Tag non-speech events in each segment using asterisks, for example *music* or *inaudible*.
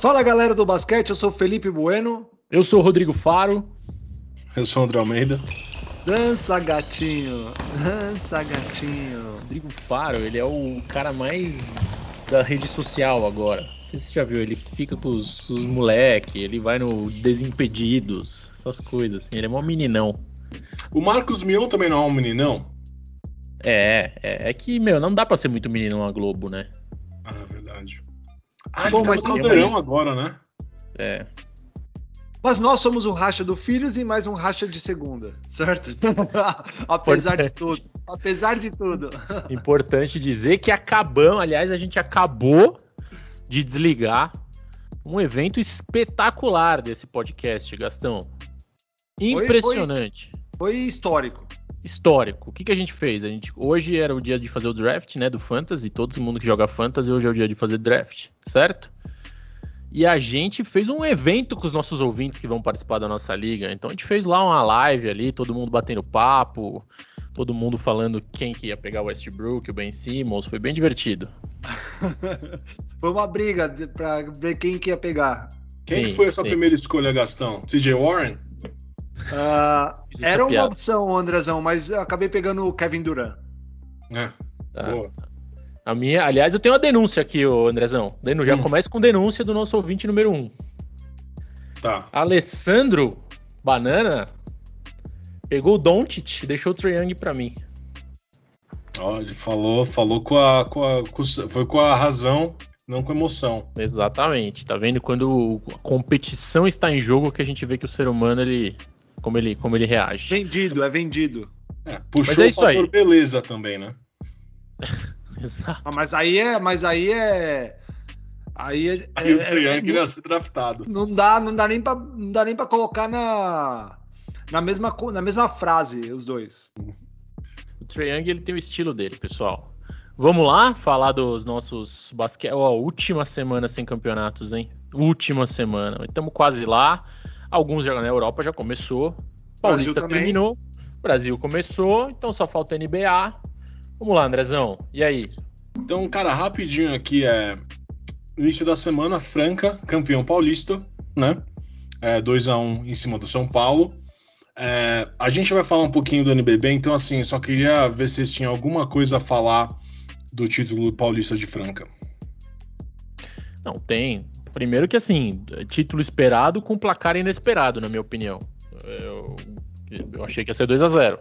Fala galera do basquete, eu sou Felipe Bueno. Eu sou o Rodrigo Faro. Eu sou o André Almeida. Dança gatinho, dança gatinho. Rodrigo Faro, ele é o cara mais da rede social agora. Não sei se você já viu, ele fica com os, os moleque, ele vai no Desimpedidos, essas coisas assim, ele é mó meninão. O Marcos Mion também não é um meninão? É, é, é que, meu, não dá pra ser muito meninão a Globo, né? Ah, Bom, tá no Caldeirão agora, né? É. Mas nós somos um racha do Filhos e mais um racha de segunda, certo? *laughs* Apesar de tudo. Apesar de tudo. Importante dizer que acabamos, aliás, a gente acabou de desligar um evento espetacular desse podcast, Gastão. Impressionante. Foi, foi, foi histórico. Histórico. O que, que a gente fez? A gente, hoje era o dia de fazer o draft, né, do Fantasy. Todo mundo que joga Fantasy, hoje é o dia de fazer draft, certo? E a gente fez um evento com os nossos ouvintes que vão participar da nossa liga. Então a gente fez lá uma live ali, todo mundo batendo papo, todo mundo falando quem que ia pegar o Westbrook, o Ben Simmons. Foi bem divertido. *laughs* foi uma briga para ver quem que ia pegar. Quem sim, que foi a sua sim. primeira escolha, Gastão? CJ Warren? Uh, era uma opção, Andrezão, mas eu acabei pegando o Kevin Durant. É, ah, boa. A minha, aliás, eu tenho uma denúncia aqui, ô Andrezão. Denu, já hum. começa com denúncia do nosso ouvinte número 1. Um. Tá. Alessandro Banana pegou o Doncic e deixou o Trae Young pra mim. Ó, ele falou, falou com a, com a com, foi com a razão, não com a emoção. Exatamente. Tá vendo quando a competição está em jogo que a gente vê que o ser humano ele como ele como ele reage. Vendido, é vendido. É, puxou Mas é isso o fator aí. beleza também, né? *laughs* Exato. Ah, mas aí é. Mas aí é. Aí, é, aí é, o Triângulo é, ia ser draftado. Não dá, não dá nem pra, não dá nem pra colocar na, na, mesma, na mesma frase os dois. O Triângulo ele tem o estilo dele, pessoal. Vamos lá falar dos nossos basquete. Ó, última semana sem campeonatos, hein? Última semana. Estamos quase lá. Alguns já na Europa já começou. Paulista terminou. Brasil começou, então só falta NBA. Vamos lá, Andrezão. E aí? Então, cara, rapidinho aqui é início da semana, Franca, campeão paulista, né? É, 2 a 1 em cima do São Paulo. É, a gente vai falar um pouquinho do NBB, então assim, só queria ver se vocês tinham alguma coisa a falar do título paulista de Franca. Não, tem. Primeiro que assim, título esperado com placar inesperado, na minha opinião. Eu, eu achei que ia ser 2 a 0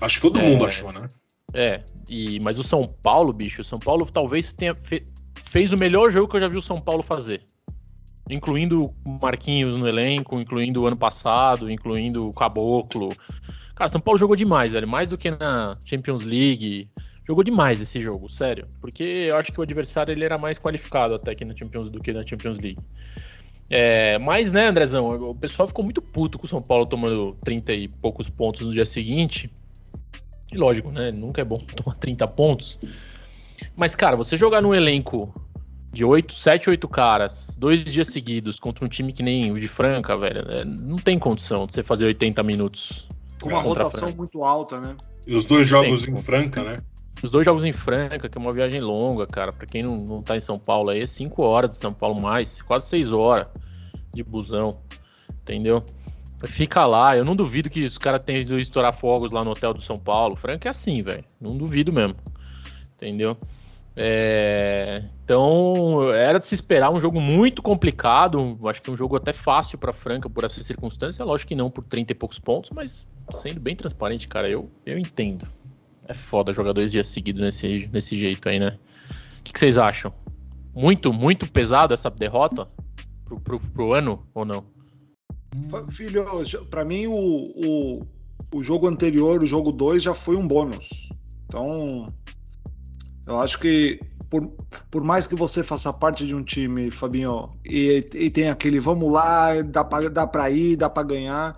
Acho que todo é, mundo achou, né? É, e, mas o São Paulo, bicho, o São Paulo talvez tenha fe, fez o melhor jogo que eu já vi o São Paulo fazer. Incluindo Marquinhos no elenco, incluindo o ano passado, incluindo o Caboclo. Cara, São Paulo jogou demais, velho. Mais do que na Champions League. Jogou demais esse jogo, sério. Porque eu acho que o adversário ele era mais qualificado até que na Champions do que na Champions League. É, mas, né, Andrezão, o pessoal ficou muito puto com o São Paulo tomando 30 e poucos pontos no dia seguinte. E lógico, né? Nunca é bom *laughs* tomar 30 pontos. Mas, cara, você jogar num elenco de 8, 7, 8 caras, dois dias seguidos, contra um time que nem o de Franca, velho, né, não tem condição de você fazer 80 minutos. Com uma rotação muito alta, né? E os dois jogos em Franca, né? Os dois jogos em Franca, que é uma viagem longa, cara. Pra quem não, não tá em São Paulo aí, é 5 horas de São Paulo mais, quase 6 horas de busão. Entendeu? Fica lá, eu não duvido que os caras tenham ido estourar fogos lá no hotel do São Paulo. Franca é assim, velho. Não duvido mesmo. Entendeu? É... Então, era de se esperar um jogo muito complicado. Acho que um jogo até fácil para Franca por essa circunstância. Lógico que não por 30 e poucos pontos, mas sendo bem transparente, cara, eu, eu entendo. É foda jogar dois dias seguidos nesse, nesse jeito aí, né? O que, que vocês acham? Muito, muito pesado essa derrota pro, pro, pro ano ou não? Filho, para mim o, o, o, jogo anterior, o jogo 2, já foi um bônus. Então, eu acho que por, por mais que você faça parte de um time, Fabinho, e, e tem aquele vamos lá, dá pra, dá pra ir, dá pra ganhar.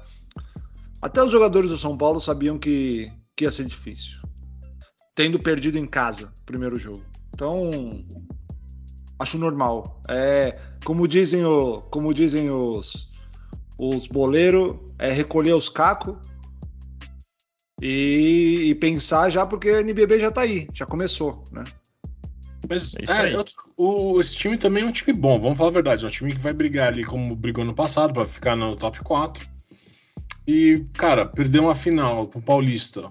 Até os jogadores do São Paulo sabiam que, que ia ser difícil. Tendo perdido em casa o primeiro jogo. Então, acho normal. É, como dizem, o, como dizem os, os boleiros é recolher os cacos e, e, pensar já, porque a NBB já tá aí, já começou, né? Mas é é, o, esse time também é um time bom, vamos falar a verdade. É um time que vai brigar ali como brigou no passado, para ficar no top 4. E, cara, perder uma final pro Paulista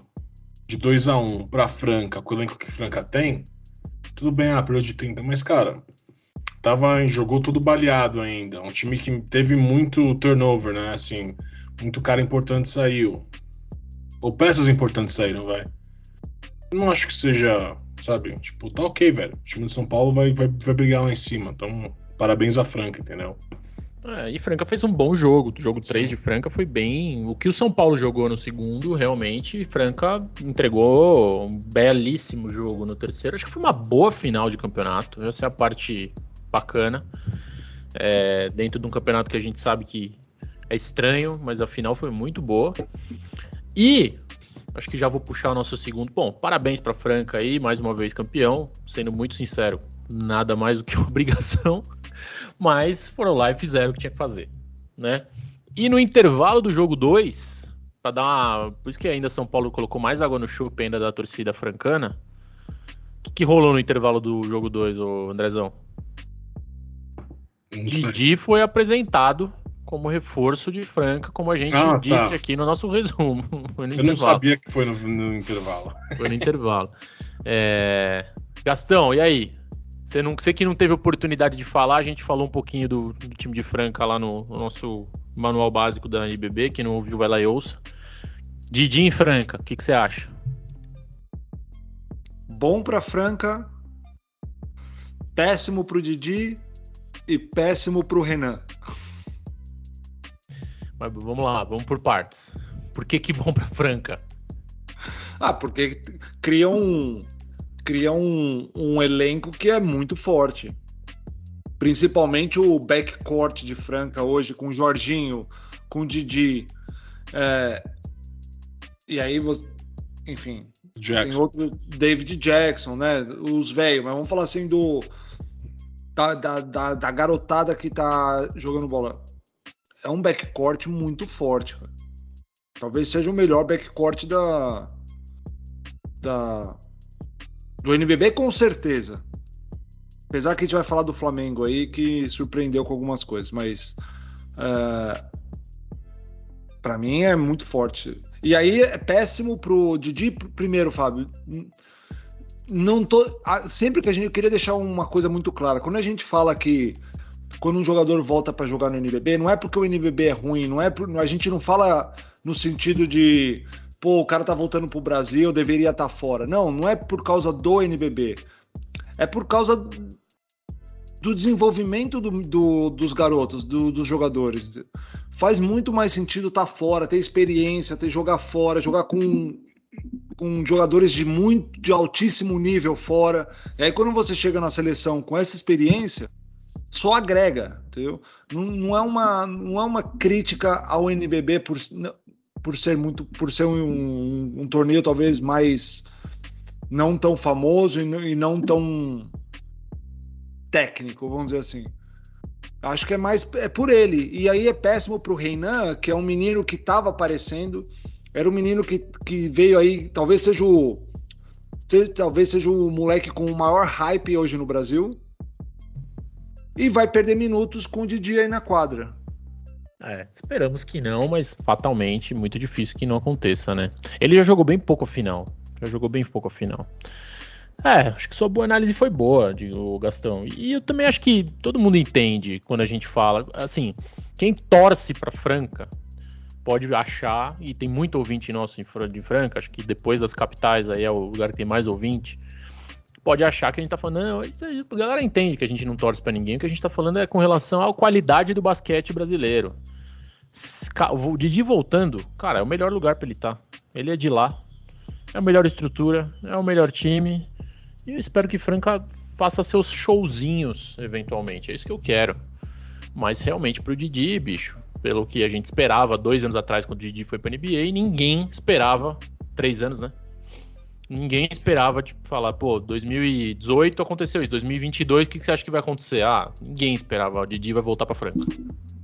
de 2 a 1 pra Franca, com o elenco que Franca tem, tudo bem, ah, perdeu de 30, mas, cara, tava, jogou tudo baleado ainda. Um time que teve muito turnover, né? Assim, muito cara importante saiu. Ou peças importantes saíram, vai. Não acho que seja, sabe? Tipo, tá ok, velho. O time de São Paulo vai, vai, vai brigar lá em cima. Então, parabéns a Franca, entendeu? É, e Franca fez um bom jogo. O jogo 3 de Franca foi bem. O que o São Paulo jogou no segundo, realmente, Franca entregou um belíssimo jogo no terceiro. Acho que foi uma boa final de campeonato. Essa é a parte bacana. É, dentro de um campeonato que a gente sabe que é estranho, mas a final foi muito boa. E acho que já vou puxar o nosso segundo. Bom, parabéns para Franca aí, mais uma vez campeão. Sendo muito sincero, nada mais do que *laughs* obrigação mas foram lá e fizeram o que tinha que fazer, né? E no intervalo do jogo 2, para dar uma... por isso que ainda São Paulo colocou mais água no chope ainda da torcida francana. O que, que rolou no intervalo do jogo 2, o Andrezão? Didi foi apresentado como reforço de Franca, como a gente ah, tá. disse tá. aqui no nosso *laughs* resumo. No Eu intervalo. não sabia que foi no, no intervalo. Foi no intervalo. É... Gastão, e aí? Você, não, você que não teve oportunidade de falar, a gente falou um pouquinho do, do time de Franca lá no, no, nosso manual básico da NBB. Quem não ouviu, vai lá e ouça. Didi em Franca, o que, que você acha? Bom para Franca, péssimo para o Didi e péssimo para o Renan. Mas vamos lá, vamos por partes. Por que, que bom para Franca? Ah, porque cria um, cria um, um elenco que é muito forte. Principalmente o backcourt de Franca hoje, com Jorginho, com Didi. É, e aí, enfim, Jackson. tem outro David Jackson, né? Os velhos, mas vamos falar assim do. Da, da, da, da, garotada que tá jogando bola. É um backcourt muito forte. Cara. Talvez seja o melhor backcourt da, da, do NBB, com certeza. Apesar que a gente vai falar do Flamengo aí, que surpreendeu com algumas coisas, mas. Uh, é, para mim é muito forte. E aí é péssimo pro Didi, primeiro, Fábio. Não tô. Sempre que a gente. Eu queria deixar uma coisa muito clara. Quando a gente fala que. Quando um jogador volta para jogar no NBB, não é porque o NBB é ruim, não é. A gente não fala no sentido de pô, o cara tá voltando pro Brasil, deveria estar tá fora. Não, não é por causa do NBB. É por causa do desenvolvimento do, do, dos garotos, do, dos jogadores. Faz muito mais sentido estar tá fora, ter experiência, ter jogar fora, jogar com, com jogadores de muito de altíssimo nível fora. E aí quando você chega na seleção com essa experiência, só agrega, entendeu? Não, não, é uma, não é uma crítica ao NBB por por ser muito por ser um, um, um torneio talvez mais não tão famoso e, e não tão técnico, vamos dizer assim. Acho que é mais é por ele. E aí é péssimo pro Reinan, que é um menino que estava aparecendo, era um menino que, que veio aí, talvez seja o talvez seja o moleque com o maior hype hoje no Brasil. E vai perder minutos com o Didi aí na quadra. É, esperamos que não, mas fatalmente muito difícil que não aconteça, né? Ele já jogou bem pouco a final. Já jogou bem pouco a final. É, acho que sua boa análise foi boa, digo, Gastão. E eu também acho que todo mundo entende quando a gente fala. Assim, quem torce para Franca pode achar, e tem muito ouvinte nosso de Franca, acho que depois das capitais aí é o lugar que tem mais ouvinte pode achar que a gente tá falando, não, a galera entende que a gente não torce para ninguém, o que a gente tá falando é com relação à qualidade do basquete brasileiro. O Didi voltando, cara, é o melhor lugar para ele estar. Tá. Ele é de lá, é a melhor estrutura, é o melhor time. E eu espero que Franca faça seus showzinhos, eventualmente. É isso que eu quero. Mas realmente pro Didi, bicho, pelo que a gente esperava dois anos atrás, quando o Didi foi pra NBA, ninguém esperava, três anos, né? Ninguém esperava, tipo, falar, pô, 2018 aconteceu isso, 2022 o que, você acha que vai acontecer? Ah, ninguém esperava, o Didi vai voltar para Franca.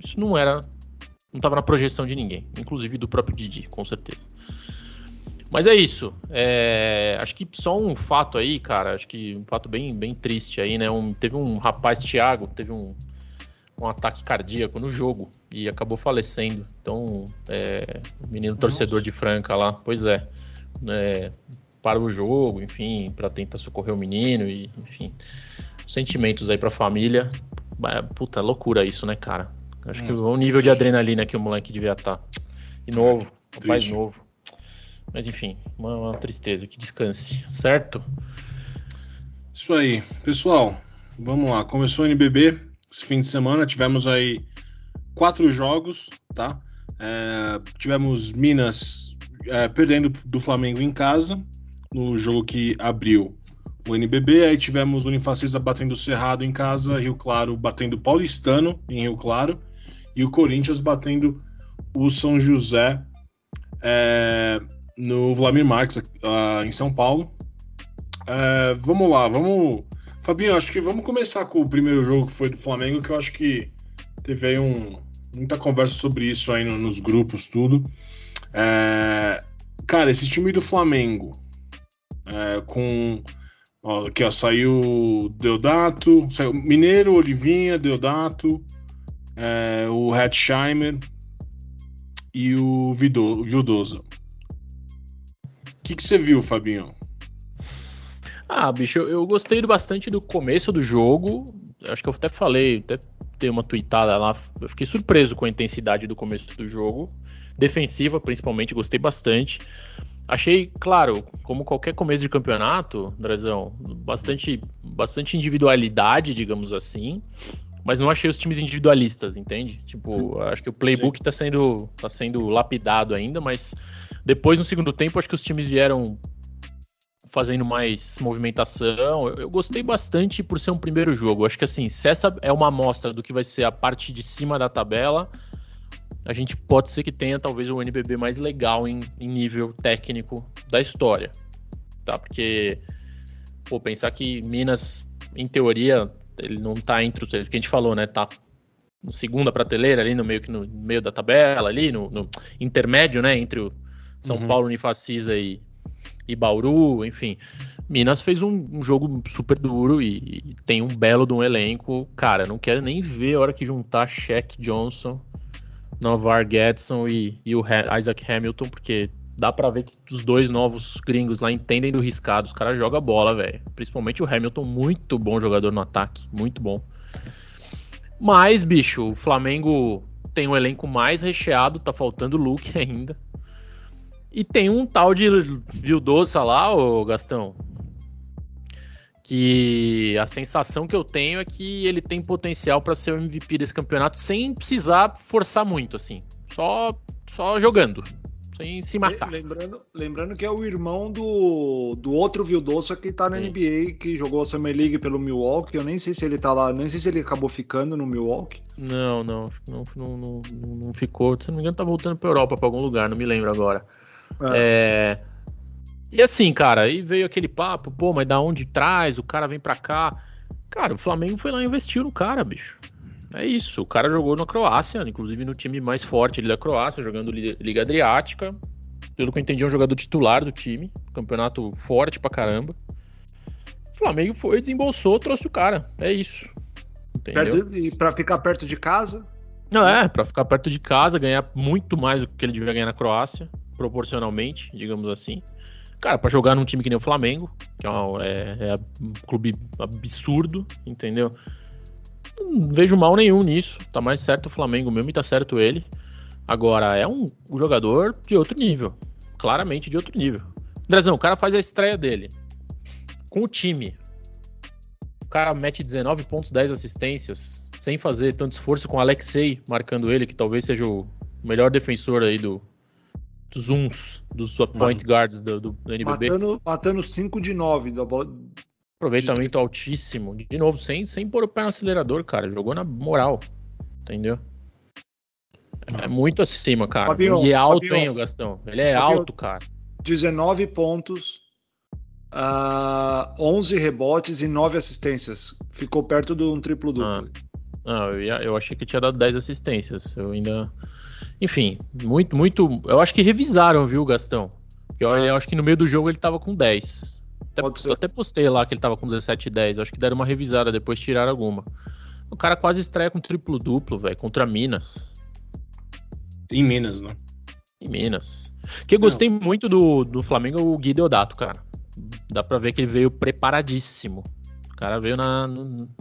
Isso não era, não estava na projeção de ninguém, inclusive do próprio Didi, com certeza. Mas é isso. É, acho que só um fato aí, cara. Acho que um fato bem, bem triste aí, né? Um, teve um rapaz, Thiago, teve um, um ataque cardíaco no jogo e acabou falecendo. Então, é, o menino Nossa. torcedor de Franca lá, pois é, é para o jogo, enfim, para tentar socorrer o menino e, enfim, sentimentos aí para a família. Puta, loucura isso, né, cara? Acho que o nível de adrenalina que o moleque devia estar. Tá. E novo, rapaz novo. Mas enfim, uma, uma tristeza. Que descanse, certo? Isso aí. Pessoal, vamos lá. Começou o NBB esse fim de semana. Tivemos aí quatro jogos, tá? É, tivemos Minas é, perdendo do Flamengo em casa, no jogo que abriu o NBB. Aí tivemos o Unifacisa batendo o Cerrado em casa, Rio Claro batendo o Paulistano em Rio Claro, e o Corinthians batendo o São José é, no Vladimir Marques, em São Paulo. Uh, vamos lá, vamos. Fabinho, acho que vamos começar com o primeiro jogo que foi do Flamengo, que eu acho que teve aí um, muita conversa sobre isso aí no, nos grupos, tudo. É, cara, esse time do Flamengo, é, com. Ó, aqui, ó, saiu Deodato, saiu Mineiro, Olivinha, Deodato, é, o Hetzheimer e o Vildoso que, que você viu, Fabinho? Ah, bicho, eu, eu gostei bastante do começo do jogo. Acho que eu até falei, até dei uma tweetada lá. Eu fiquei surpreso com a intensidade do começo do jogo. Defensiva, principalmente, gostei bastante. Achei, claro, como qualquer começo de campeonato, Drezão, bastante, bastante individualidade, digamos assim. Mas não achei os times individualistas, entende? Tipo, acho que o playbook está sendo, tá sendo lapidado ainda, mas depois, no segundo tempo, acho que os times vieram fazendo mais movimentação. Eu, eu, gostei bastante por ser um primeiro jogo. Acho que assim, se essa é uma amostra do que vai ser a parte de cima da tabela, a gente pode ser que tenha talvez o NBB mais legal em, em nível técnico da história. Tá? Porque, pô, pensar que Minas, em teoria, ele não tá entre os. que a gente falou, né? Tá no segunda prateleira ali, no meio, que no meio da tabela, ali, no, no intermédio, né? Entre o são uhum. Paulo, Unifacisa e, e Bauru, enfim. Minas fez um, um jogo super duro e, e, tem um belo de um elenco. Cara, não quero nem ver a hora que juntar Shaq Johnson, Novar Gedson e, e o Isaac Hamilton, porque dá para ver que os dois novos gringos lá entendem do riscado. Os caras jogam bola, velho. Principalmente o Hamilton, muito bom jogador no ataque, muito bom. Mas, bicho, o Flamengo tem um elenco mais recheado, tá faltando Luke *laughs* ainda. E tem um tal de Vildoça lá, ô Gastão. Que a sensação que eu tenho é que ele tem potencial para ser o MVP desse campeonato sem precisar forçar muito, assim. Só, só jogando, sem se matar. Lembrando, lembrando que é o irmão do, do outro Vildoça que tá na Sim. NBA, que jogou a Summer League pelo Milwaukee. Eu nem sei se ele tá lá, nem sei se ele acabou ficando no Milwaukee. Não, não, não, não, não, não ficou. Se não me engano, tá voltando pra Europa, pra algum lugar, não me lembro agora. É. é. E assim, cara, aí veio aquele papo, pô, mas da onde traz? O cara vem pra cá. Cara, o Flamengo foi lá e investiu no cara, bicho. É isso. O cara jogou na Croácia, inclusive no time mais forte ali da Croácia, jogando Liga Adriática. Pelo que eu entendi, é um jogador titular do time. Campeonato forte pra caramba. O Flamengo foi, desembolsou, trouxe o cara. É isso. Entendeu? E pra ficar perto de casa? Não, é, pra ficar perto de casa, ganhar muito mais do que ele devia ganhar na Croácia proporcionalmente, digamos assim. Cara, para jogar num time que nem o Flamengo, que é, é, é um clube absurdo, entendeu? Não vejo mal nenhum nisso. Tá mais certo o Flamengo mesmo e tá certo ele. Agora, é um, jogador de outro nível. Claramente de outro nível. Andrezão, o cara faz a estreia dele. Com o time. O cara mete 19 pontos, 10 assistências. Sem fazer tanto esforço com o Alexei marcando ele, que talvez seja o melhor defensor aí do, dos uns, dos point guards do, do, do NBB. Matando, matando 5 de 9 da bola. Aproveitamento altíssimo. De novo, sem, sem pôr o pé no acelerador, cara. Jogou na moral. Entendeu? É muito acima, cara. Fabio, e é alto, Fabio, hein, o Gastão? Ele é alto, cara. 19 pontos, uh, ah, 11 rebotes e 9 assistências. Ficou perto de um triplo-duplo. Ah, eu, ia, eu achei que tinha dado 10 assistências. Eu ainda enfim, muito, muito. Eu acho que revisaram, viu, Gastão? Pior, eu acho que no meio do jogo ele tava com 10. Até, até postei lá que ele tava com 17 e 10. Acho que deram uma revisada, depois tiraram alguma. O cara quase estreia com triplo-duplo, velho, contra Minas. Em Minas, né? Em Minas. Que eu gostei muito do, do Flamengo o Gui Deodato, cara. Dá pra ver que ele veio preparadíssimo. O cara veio na,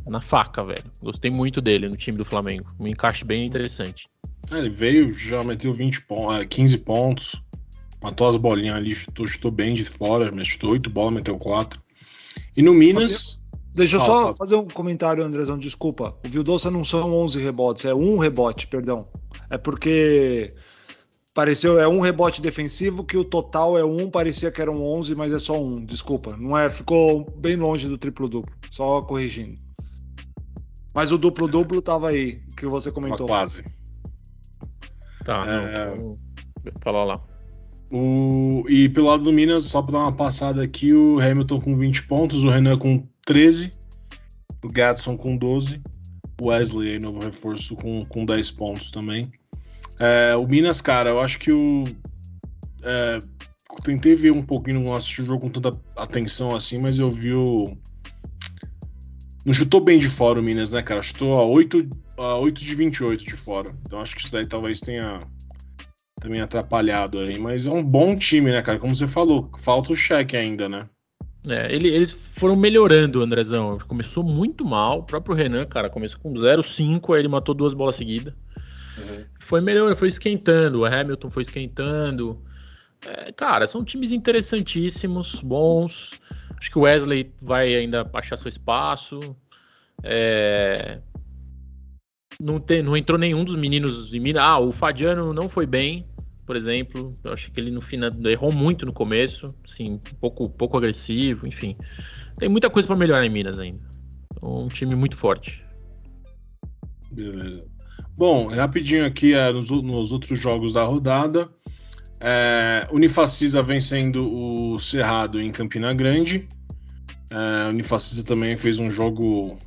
na faca, velho. Gostei muito dele no time do Flamengo. Um encaixe bem interessante. É, ele veio, já meteu 20 pontos, 15 pontos. Matou as bolinhas ali, chutou, chutou bem de fora, mas chutou 8 bolas, meteu 4. E no Minas. Deixa eu ah, só fazer um comentário, Andrezão, desculpa. O Vildoça não são 11 rebotes, é um rebote, perdão. É porque pareceu é um rebote defensivo que o total é um, parecia que eram 11, mas é só um, desculpa. Não é, ficou bem longe do triplo duplo, só corrigindo. Mas o duplo duplo tava aí, que você comentou. quase. Tá, é... não, falar lá. O... E pelo lado do Minas, só para dar uma passada aqui, o Hamilton com 20 pontos, o Renan com 13, o Gatson com 12, o Wesley, novo reforço, com, com 10 pontos também. É, o Minas, cara, eu acho que o. É, tentei ver um pouquinho, não assisti o jogo com tanta atenção assim, mas eu vi o. Não chutou bem de fora o Minas, né, cara? Chutou a 8, a 8 de 28 de fora. Então acho que isso daí talvez tenha também atrapalhado aí. Mas é um bom time, né, cara? Como você falou, falta o cheque ainda, né? É, ele, eles foram melhorando, Andrezão. Começou muito mal. O próprio Renan, cara, começou com 0-5, aí ele matou duas bolas seguidas. Uhum. Foi melhor, foi esquentando. O Hamilton foi esquentando. É, cara, são times interessantíssimos, bons. Acho que o Wesley vai ainda achar seu espaço. É, não, tem, não entrou nenhum dos meninos em Minas. Ah, o Fadiano não foi bem, por exemplo. Eu acho que ele no final errou muito no começo, assim, um pouco, pouco agressivo, enfim. Tem muita coisa para melhorar em Minas ainda. Um time muito forte. Beleza. Bom, rapidinho aqui é, nos, nos, outros jogos da rodada. É, Unifacisa vencendo o Cerrado em Campina Grande. É, Unifacisa também fez um jogo.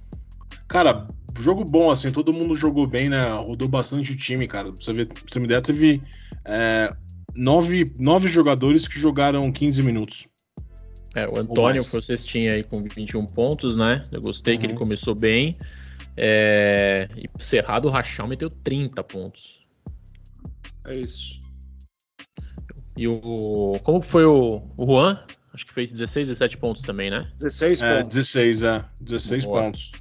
Cara, jogo bom, assim, todo mundo jogou bem, né? Rodou bastante o time, cara. Pra você ver, pra você me der, teve é, nove, nove jogadores que jogaram 15 minutos. É, o Antônio, que vocês tinham aí com 21 pontos, né? Eu gostei uhum. que ele uhum. começou bem. É... E Cerrado Rachão meteu 30 pontos. É isso. E o. Como foi o, o Juan? Acho que fez 16, 17 pontos também, né? 16 é, pontos. 16, é. 16 Boa. pontos.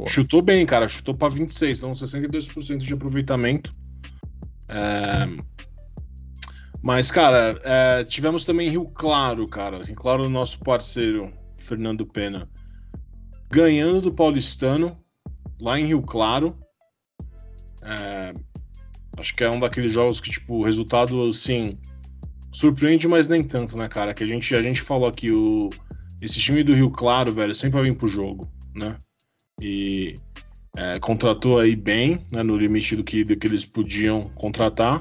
Boa. Chutou bem, cara. Chutou para 26, então 62% de aproveitamento. É... Mas, cara, é... tivemos também Rio Claro, cara. Rio Claro, nosso parceiro, Fernando Pena, ganhando do Paulistano, lá em Rio Claro. É... Acho que é um daqueles jogos que, tipo, o resultado, assim, surpreende, mas nem tanto, né, cara? Que a gente, a gente falou aqui, o... esse time do Rio Claro, velho, sempre vai vir pro jogo, né? E é, contratou aí bem, né, no limite do que, do que eles podiam contratar.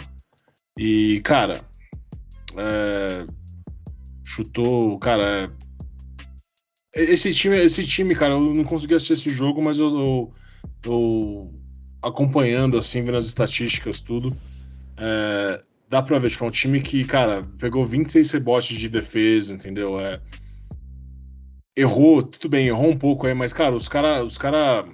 E, cara, é, chutou, cara. É, esse time, esse time, cara, eu não consegui assistir esse jogo, mas eu, tô acompanhando, assim, vendo as estatísticas, tudo. É, dá pra ver, tipo, é um time que, cara, pegou 26 rebotes de defesa, entendeu? É, errou, tudo bem, errou um pouco aí, mas, cara, os cara, os cara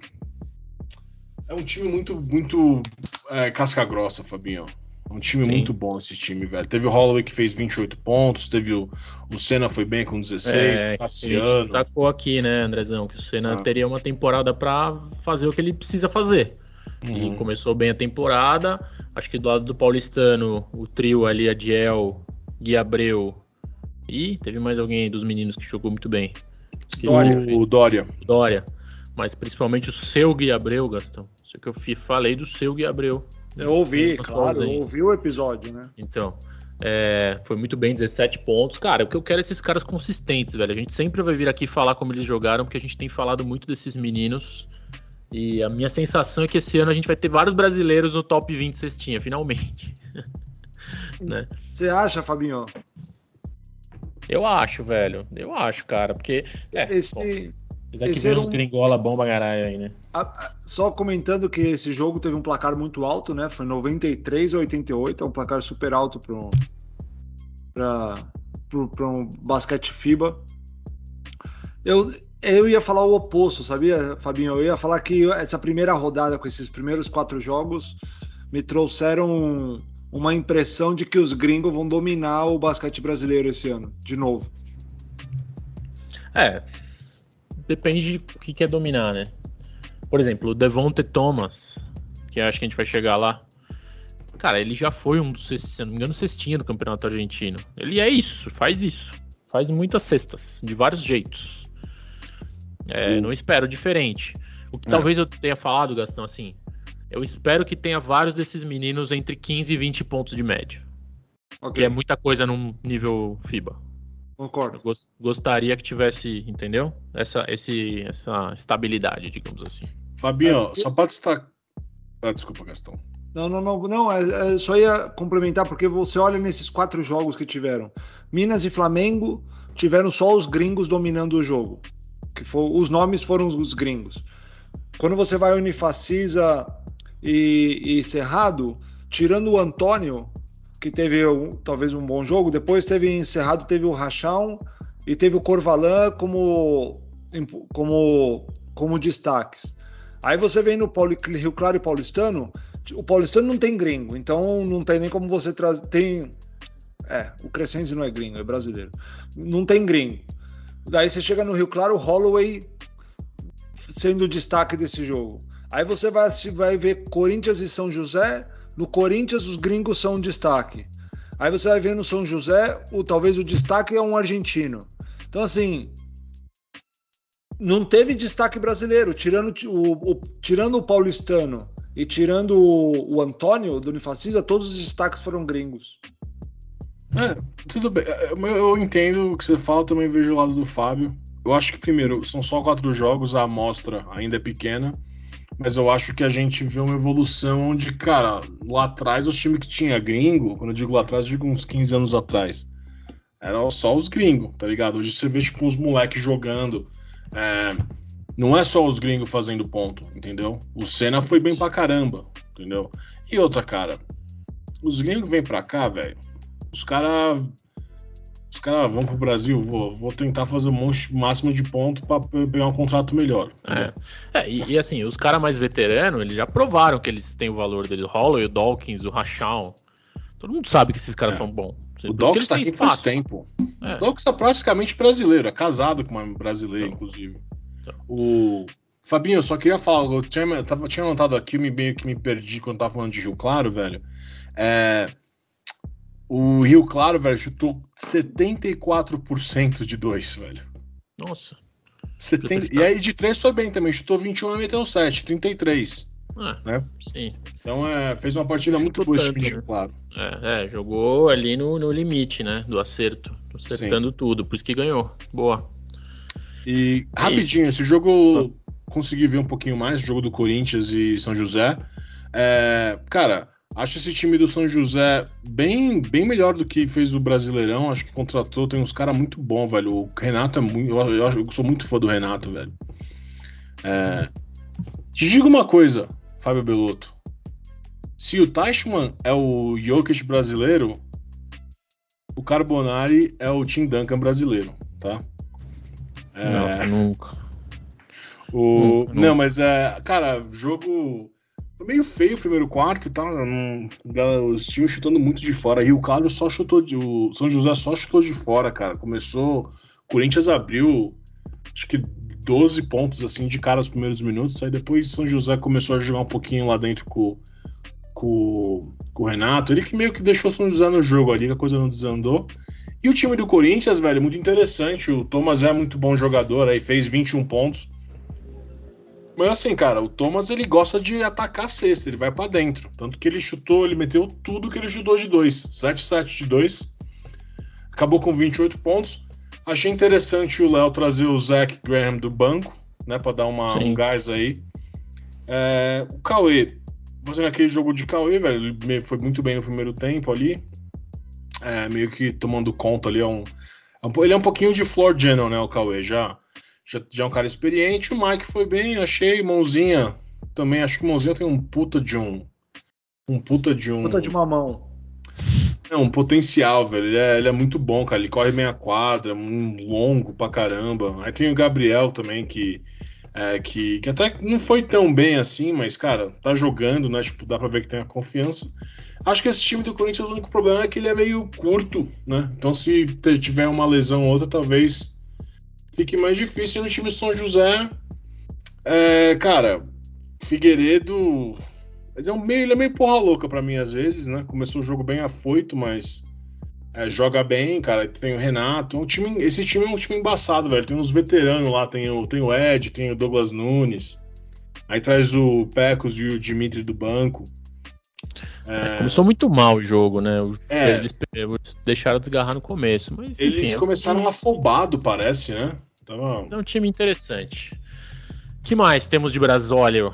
é um time muito, muito é, casca grossa, Fabinho. É um time Sim. muito bom esse time, velho. Teve o Holloway que fez 28 pontos, teve o, o Senna foi bem com 16, é, Cassiano. destacou aqui, né, Andrezão, que o Senna ah. teria uma temporada para fazer o que ele precisa fazer. Uhum. E começou bem a temporada. Acho que do lado do paulistano, o trio ali, Adiel, Gui Abreu e teve mais alguém dos meninos que jogou muito bem. Dória. O Dória. Dória. Mas principalmente o seu Gui Abreu, Gastão. Isso que eu falei do seu Gui Abreu. Eu ouvi, claro, eu ouvi o episódio, né? Então. É, foi muito bem, 17 pontos. Cara, o que eu quero é esses caras consistentes, velho. A gente sempre vai vir aqui falar como eles jogaram, porque a gente tem falado muito desses meninos. E a minha sensação é que esse ano a gente vai ter vários brasileiros no top 20 cestinha, finalmente. *laughs* né? Você acha, Fabinho? Eu acho, velho. Eu acho, cara, porque. É, esse. Bom, esse era um gringola bom pra caralho aí, né? Só comentando que esse jogo teve um placar muito alto, né? Foi 93 a 88, é um placar super alto pro, pra, para um basquete FIBA. Eu, eu ia falar o oposto, sabia, Fabinho? Eu ia falar que essa primeira rodada, com esses primeiros quatro jogos, me trouxeram uma impressão de que os gringos vão dominar o basquete brasileiro esse ano, de novo. É, depende do que quer dominar, né? Por exemplo, o Devonte Thomas, que acho que a gente vai chegar lá. Cara, ele já foi um dos, se não me engano, cestinha do campeonato argentino. Ele é isso, faz isso. Faz muitas cestas, de vários jeitos. É, não espero diferente. O que é. talvez eu tenha falado, Gastão, assim, eu espero que tenha vários desses meninos entre 15 e 20 pontos de média. Okay. Que é muita coisa num nível FIBA. Concordo. Eu gostaria que tivesse, entendeu? Essa, esse, essa estabilidade, digamos assim. Fabinho, é, só para destacar. Ah, desculpa, Gastão. Não, não, não, não. É, é, só ia complementar, porque você olha nesses quatro jogos que tiveram. Minas e Flamengo tiveram só os gringos dominando o jogo que for, os nomes foram os gringos. Quando você vai Unifacisa e, e Cerrado, tirando o Antônio, que teve um, talvez um bom jogo, depois teve em Cerrado teve o Rachão e teve o Corvalan como, como, como destaques. Aí você vem no Rio Claro e Paulistano, o Paulistano não tem gringo, então não tem nem como você trazer. Tem. É, o Crescense não é gringo, é brasileiro. Não tem gringo. Daí você chega no Rio Claro, Holloway sendo o destaque desse jogo. Aí você vai, vai ver Corinthians e São José. No Corinthians, os gringos são um destaque. Aí você vai ver no São José, o, talvez o destaque é um argentino. Então, assim, não teve destaque brasileiro. Tirando o, o tirando o paulistano e tirando o, o Antônio do Unifacisa, todos os destaques foram gringos. É, tudo bem. É, eu entendo o que você fala, também vejo o lado do Fábio. Eu acho que, primeiro, são só quatro jogos, a amostra ainda é pequena. Mas eu acho que a gente vê uma evolução onde, cara, lá atrás os times que tinha gringo, quando eu digo lá atrás, eu digo uns 15 anos atrás, eram só os gringos, tá ligado? Hoje você vê, tipo, uns moleques jogando. É, não é só os gringos fazendo ponto, entendeu? O Senna foi bem pra caramba, entendeu? E outra, cara, os gringos vêm pra cá, velho os caras caras vão pro Brasil, vou, vou tentar fazer um máximo de ponto para pegar um contrato melhor. É, é e, e, assim, os caras mais veteranos, eles já provaram que eles têm o valor deles. O Holloway, o Dawkins, o Rachão. Todo mundo sabe que esses caras é. são bons. O Dawkins tá aqui faz tempo. É. O Dawkins tá praticamente brasileiro, é casado com uma brasileira, então, inclusive. Então. O Fabinho, eu só queria falar, eu tinha, eu tava, tinha anotado aqui, me meio que me perdi quando tava falando de Rio Claro, velho. É, o Rio Claro, velho, chutou 74% de dois, velho. Nossa. 70... E aí de três foi bem também, chutou 21 e meteu 7, 33. Ah, né? Sim. Então é, fez uma partida muito boa esse Rio Claro. É, é, jogou ali no, no limite, né? Do acerto. Acertando sim. tudo, por isso que ganhou. Boa. E é rapidinho, esse jogo ah. consegui ver um pouquinho mais, o jogo do Corinthians e São José. É, cara, Acho esse time do São José bem, bem melhor do que fez o Brasileirão. Acho que contratou, tem uns caras muito bons, velho. O Renato é muito. Eu, eu, eu, sou muito fã do Renato, velho. É, te digo uma coisa, Fábio Belotto. Se o Teichmann é o Jokic brasileiro, o Carbonari é o Tim Duncan brasileiro, tá? É... Nossa, nunca. O... Nunca, Não, mas é. Cara, jogo meio feio o primeiro quarto, tá? Os times chutando muito de fora. Rio Claro só chutou de. O São José só chutou de fora, cara. Começou. Corinthians abriu acho que 12 pontos assim de cara nos primeiros minutos. Aí depois São José começou a jogar um pouquinho lá dentro com, com, com o Renato. Ele que meio que deixou São José no jogo ali, a coisa não desandou. E o time do Corinthians, velho, muito interessante. O Thomas é muito bom jogador, aí fez 21 pontos. Mas assim, cara, o Thomas ele gosta de atacar a cesta, ele vai para dentro. Tanto que ele chutou, ele meteu tudo que ele chutou de 2. 7-7 de 2. Acabou com 28 pontos. Achei interessante o Léo trazer o Zach Graham do banco, né, para dar uma, um gás aí. É, o Cauê, fazendo aquele jogo de Cauê, velho, ele foi muito bem no primeiro tempo ali. É, meio que tomando conta ali, é um, é ele é um pouquinho de floor general, né, o Cauê, já já, já é um cara experiente. O Mike foi bem, achei. Mãozinha também, acho que Mãozinha tem um puta de um. Um puta de um. Puta de uma mão. É um potencial, velho. Ele é, ele é, muito bom, cara. Ele corre meia quadra, um longo pra caramba. Aí tem o Gabriel também, que, é, que, que até não foi tão bem assim, mas, cara, tá jogando, né? Tipo, dá pra ver que tem a confiança. Acho que esse time do Corinthians, o único problema é que ele é meio curto, né? Então, se tiver uma lesão ou outra, talvez fique mais difícil. No time São José, é, cara, Figueiredo mas é um meio, ele é meio porra louca para mim às vezes, né? Começou o jogo bem afoito, mas é, joga bem, cara. Tem o Renato. Um time, esse time é um time embaçado, velho. Tem uns veteranos lá, tem o, tem o Ed, tem o Douglas Nunes. Aí traz o Pecos e o Dimitri do banco. É... Começou muito mal o jogo, né? É. Eles, deixaram desgarrar no começo. Mas, eles enfim, é começaram afobado, parece, né? Tava... É um time interessante. que mais temos de Brasólio?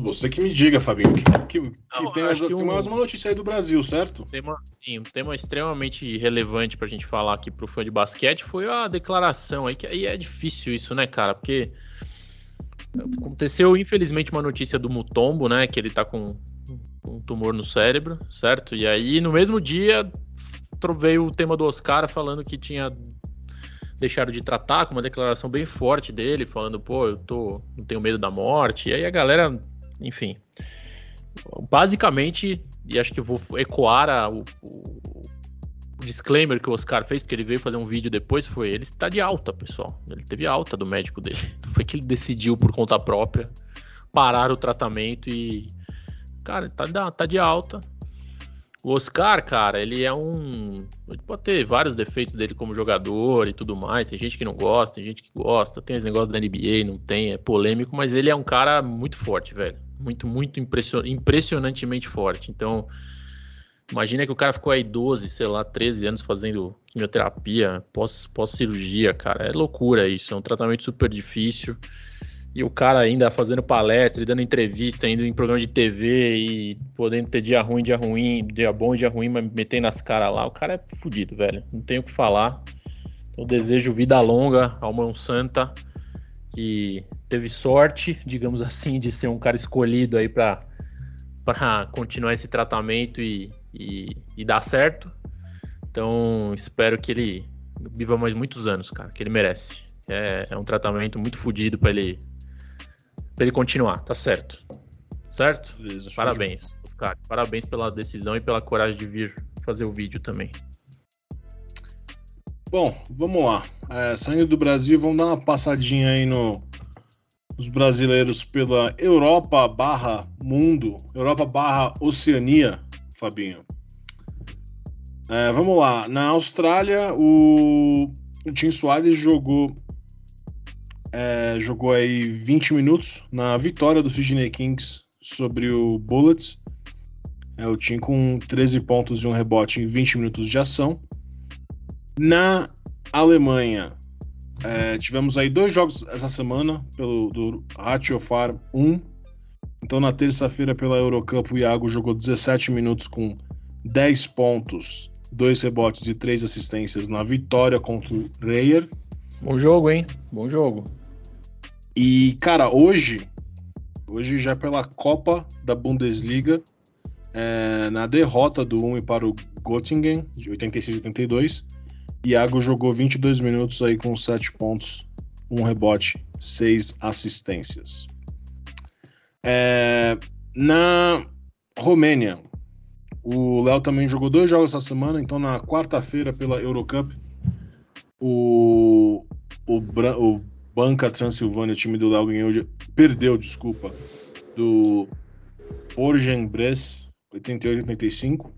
Você que me diga, Fabinho, que, que, Não, que tem, mais, que um, mais uma notícia aí do Brasil, certo? Um tema, sim, um tema extremamente relevante pra gente falar aqui pro fã de basquete foi a declaração aí, que aí é difícil isso, né, cara? Porque aconteceu, infelizmente, uma notícia do Mutombo, né, que ele tá com um tumor no cérebro, certo? E aí, no mesmo dia, veio o tema do Oscar falando que tinha deixaram de tratar com uma declaração bem forte dele, falando, pô, eu tô, não tenho medo da morte. E aí a galera enfim. Basicamente, e acho que vou ecoar a, o, disclaimer que o Oscar fez, porque ele veio fazer um vídeo depois, foi ele está de alta, pessoal. Ele teve alta do médico dele. *laughs* Foi que ele decidiu por conta própria parar o tratamento e. Cara, tá, tá de alta. O Oscar, cara, ele é um. Ele pode ter vários defeitos dele como jogador e tudo mais. Tem gente que não gosta, tem gente que gosta. Tem os negócios da NBA, não tem, é polêmico, mas ele é um cara muito forte, velho. Muito, muito impression... impressionantemente forte. Então, imagina que o cara ficou aí 12, sei lá, 13 anos fazendo quimioterapia, pós-cirurgia, pós cara. É loucura isso. É um tratamento super difícil. E o cara ainda fazendo palestra, dando entrevista, indo em programa de TV e podendo ter dia ruim, dia ruim, dia bom, dia ruim, mas metendo nas caras lá. O cara é fudido, velho. Não tenho o que falar. Então desejo vida longa ao Santa, que teve sorte, digamos assim, de ser um cara escolhido aí para continuar esse tratamento e, e, e dar certo. Então espero que ele viva mais muitos anos, cara, que ele merece. É, é um tratamento muito fodido para ele para ele continuar, tá certo. Certo? Beleza, Parabéns, Oscar. Parabéns pela decisão e pela coragem de vir fazer o vídeo também. Bom, vamos lá. É, saindo do Brasil, vamos dar uma passadinha aí no, os brasileiros pela Europa barra mundo, Europa barra Oceania, Fabinho. É, vamos lá. Na Austrália, o, o Tim Soares jogou é, jogou aí 20 minutos na vitória do Sydney Kings sobre o Bullets. É, o time com 13 pontos e um rebote em 20 minutos de ação. Na Alemanha, é, tivemos aí dois jogos essa semana pelo do Far 1. Então na terça-feira pela Eurocup o Iago jogou 17 minutos com 10 pontos, 2 rebotes e 3 assistências na vitória contra o Reyer. Bom jogo, hein? Bom jogo. E, cara, hoje, hoje já pela Copa da Bundesliga, é, na derrota do 1 para o Göttingen, de 86 e 82, Iago jogou 22 minutos aí com 7 pontos, 1 rebote, 6 assistências. É, na Romênia, o Léo também jogou dois jogos essa semana, então na quarta-feira pela Eurocup, o, o, o Banca Transilvânia, o time do Léo ganhou, perdeu, desculpa, do Orgen Bress, 88-85.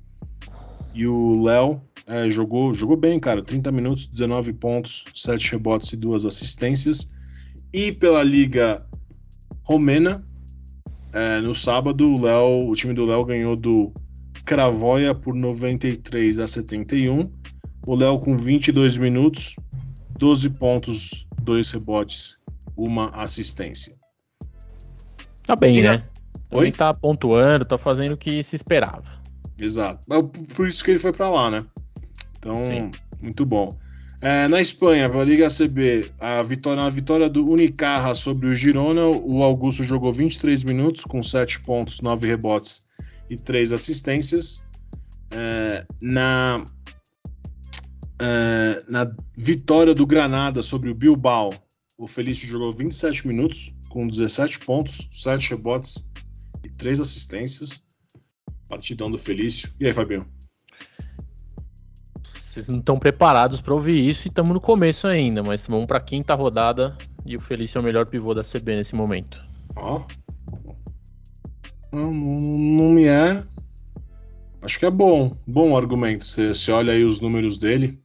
E o Léo é, jogou, jogou bem, cara, 30 minutos, 19 pontos, 7 rebotes e 2 assistências. E pela Liga Romena, é, no sábado, o, Léo, o time do Léo ganhou do Cravoia por 93 a 71. O Léo com 22 minutos, 12 pontos, dois rebotes, uma assistência. Tá bem, e né? Oi? Ele tá pontuando, tá fazendo o que se esperava. Exato. Por isso que ele foi para lá, né? Então, Sim. muito bom. É, na Espanha, pela Liga CB, a vitória, a vitória do Unicarra sobre o Girona, o Augusto jogou 23 minutos com 7 pontos, 9 rebotes e e três assistências. É, na, é, na vitória do Granada sobre o Bilbao, o Felício jogou 27 minutos, com 17 pontos, 7 rebotes e 3 assistências. Partidão do Felício. E aí, Fabinho? Vocês não estão preparados para ouvir isso e estamos no começo ainda, mas vamos para a quinta rodada e o Felício é o melhor pivô da CB nesse momento. Ó. Não, não, não me é. Acho que é bom. Bom argumento. Você, você olha aí os números dele.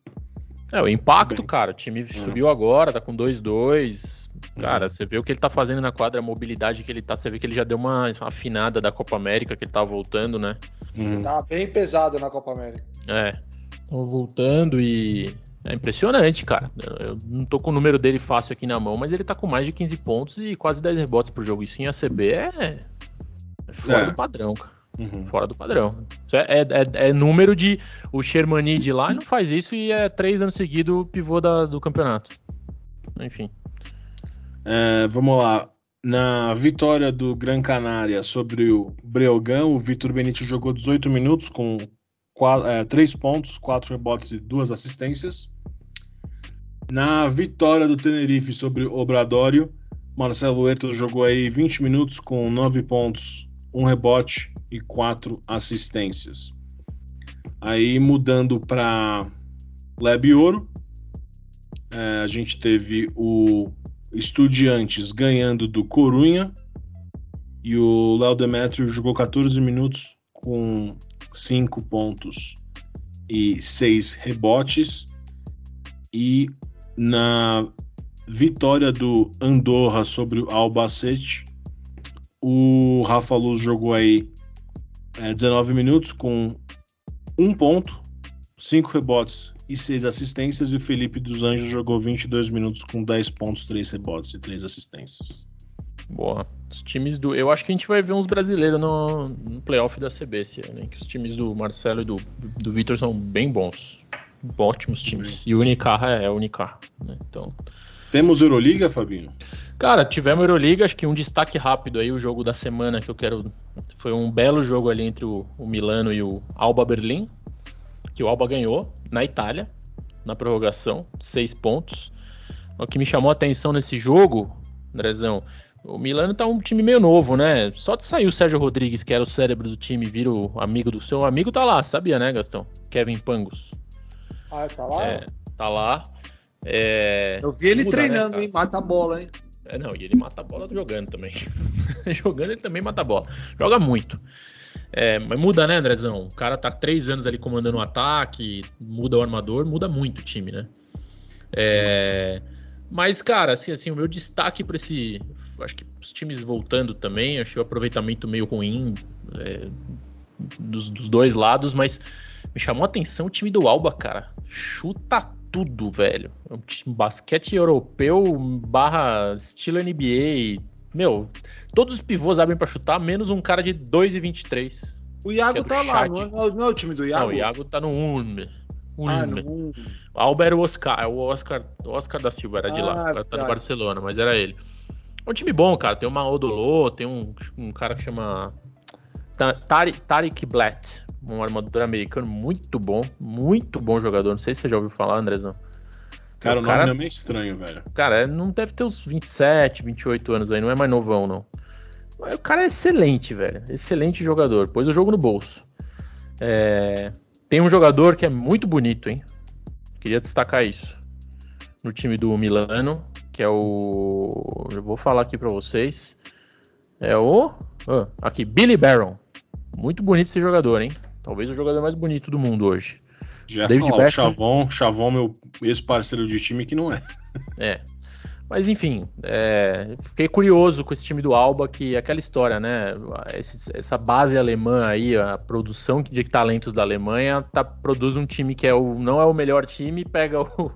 É, o impacto, cara. O time é. subiu agora, tá com 2-2. Cara, uhum. você vê o que ele tá fazendo na quadra, a mobilidade que ele tá. Você vê que ele já deu uma afinada da Copa América, que ele tá voltando, né? Uhum. Tá bem pesado na Copa América. É. Voltando e. É impressionante, cara. Eu não tô com o número dele fácil aqui na mão, mas ele tá com mais de 15 pontos e quase 10 rebotes por jogo. Isso em ACB é. é fora é. do padrão, cara. Uhum. Fora do padrão. É, é, é, número de. O Shermani de lá não faz isso e é três anos seguidos pivô da, do campeonato. Enfim. É, vamos lá. Na vitória do Gran Canária sobre o Breogán, o Vitor Benítez jogou 18 minutos com 3 é, pontos, 4 rebotes e 2 assistências. Na vitória do Tenerife sobre o Obradório, Marcelo Huertas jogou aí 20 minutos com 9 pontos, 1 rebote e 4 assistências. Aí mudando para Leb Ouro, é, a gente teve o Estudiantes ganhando do Corunha e o Léo Demetrio jogou 14 minutos com 5 pontos e 6 rebotes. E na vitória do Andorra sobre o Albacete, o Rafa Luz jogou aí é, 19 minutos com 1 ponto, 5 rebotes e 6 assistências. E o Felipe dos Anjos jogou 22 minutos com 10 pontos, 3 rebotes e 3 assistências. Boa. Os times do. Eu acho que a gente vai ver uns brasileiros no, no playoff da CB esse ano, Que os times do Marcelo e do, do Vitor são bem bons. Ótimos times. E o Unicarra é, é Unicarra. Né? Então. Temos Euroliga, Fabinho? Cara, tivemos Euroliga, acho que um destaque rápido aí, o jogo da semana que eu quero. Foi um belo jogo ali entre o, o Milano e o Alba Berlim. Que o Alba ganhou na Itália, na prorrogação, seis pontos. O que me chamou a atenção nesse jogo, Andrezão, o Milano tá um time meio novo, né? Só de sair o Sérgio Rodrigues, que era o cérebro do time, vira o amigo do seu amigo, tá lá, sabia, né, Gastão? Kevin Pangos. Ah, tá lá? É, tá lá. É... Eu vi ele Muda, né, treinando, né, hein? Mata a bola, hein? É, não, e ele mata a bola jogando também. *laughs* jogando ele também mata a bola. Joga muito. É, mas muda, né, Andrezão? O cara tá três anos ali comandando o um ataque, muda o armador, muda muito o time, né? É, mas, cara, assim, assim, o meu destaque para esse acho que os times voltando também, achei o aproveitamento meio ruim é, dos, dos, dois lados, mas me chamou a atenção o time do Alba, cara. Chuta tudo, velho. É um time, basquete europeu barra estilo NBA. Meu, todos os pivôs abrem para chutar, menos um cara de 2,23. O Iago é tá lá, não é, não é, o time do Iago? Não, o Iago tá no 1. Um, ah, no. Alba era o Oscar, é o Oscar, o Oscar da Silva era de ah, lá, agora tá no Barcelona, mas era ele. É um time bom, cara. Tem uma Odolô, tem um, um cara que chama Tariq, Tariq Blatt, um armador americano muito bom, muito bom jogador. Não sei se você já ouviu falar, Andrezão. Cara, o, o nome é meio estranho, velho. Cara, não deve ter uns 27, 28 anos aí, não é mais novão, não. O cara é excelente, velho. Excelente jogador. Pôs o jogo no bolso. É... Tem um jogador que é muito bonito, hein? Queria destacar isso. No time do Milano, que é o. Eu vou falar aqui para vocês. É o. Ah, aqui, Billy Barron. Muito bonito esse jogador, hein? Talvez o jogador mais bonito do mundo hoje. Já David falar, Beckham... o Chavon, Chavon, meu ex-parceiro de time, que não é. É. Mas enfim, é, fiquei curioso com esse time do Alba, que é aquela história, né? Esse, essa base alemã aí, a produção de talentos da Alemanha, tá, produz um time que é o, não é o melhor time, pega o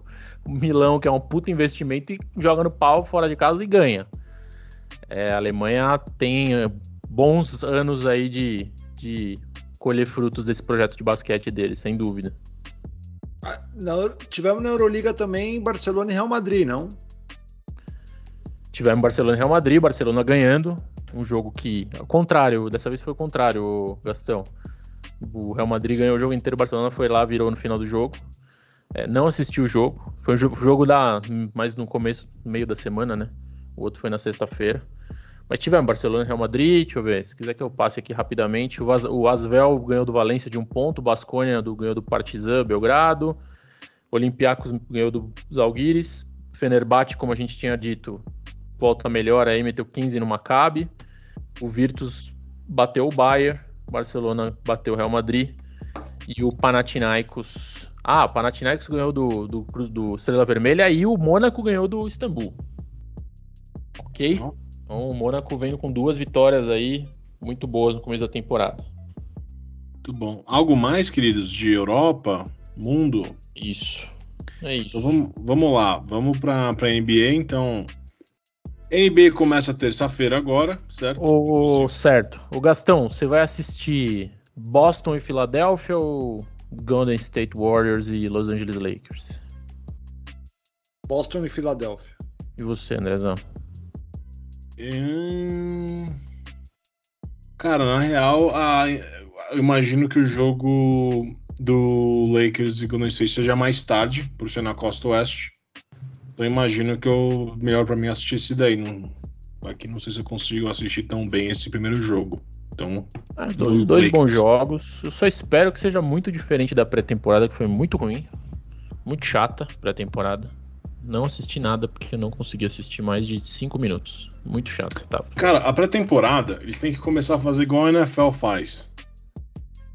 Milão, que é um puto investimento, e joga no pau fora de casa e ganha. É, a Alemanha tem é, bons anos aí de, de colher frutos desse projeto de basquete dele, sem dúvida. Ah, não, tivemos na Euroliga também Barcelona e Real Madrid, não? Tivemos Barcelona e Real Madrid, Barcelona ganhando. um jogo que, ao contrário, dessa vez foi o contrário, Gastão. O Real Madrid ganhou o jogo inteiro, o Barcelona foi lá, virou no final do jogo. É, não assisti o jogo, foi um jogo da mais no começo, meio da semana, né? O outro foi na sexta-feira. Mas tivemos Barcelona e Real Madrid, deixa eu ver, se quiser que eu passe aqui rapidamente. O, o Asvel ganhou do Valência de um ponto, o Basconia ganhou do Partizan Belgrado, Olympiacos ganhou do Zalgiris, Fenerbahçe, como a gente tinha dito, volta melhor aí, meteu 15 no Maccabi. O Virtus bateu o Bayern, Barcelona bateu o Real Madrid e o Panathinaikos. Ah, o Panathinaikos ganhou do, do, do Estrela Vermelha e o Mônaco ganhou do Istambul. Ok? Então o Mônaco vem com duas vitórias aí muito boas no começo da temporada. Muito bom. Algo mais, queridos, de Europa, mundo? Isso. É isso. Então vamos, vamos lá, vamos para a NBA. Então, NBA começa terça-feira agora, certo? O, certo. O Gastão, você vai assistir Boston e Filadélfia ou Golden State Warriors e Los Angeles Lakers? Boston e Filadélfia. E você, Andrezão? Hum... Cara, na real, a... eu imagino que o jogo do Lakers e Golden State seja mais tarde, por ser na costa oeste. Então imagino que o melhor para mim é assistir esse daí. Não, aqui não sei se eu consigo assistir tão bem esse primeiro jogo. Então, ah, dois, dois bons jogos. Eu só espero que seja muito diferente da pré-temporada, que foi muito ruim. Muito chata pré-temporada. Não assisti nada porque eu não consegui assistir mais de 5 minutos. Muito chato, tá? Cara, a pré-temporada, eles têm que começar a fazer igual a NFL faz.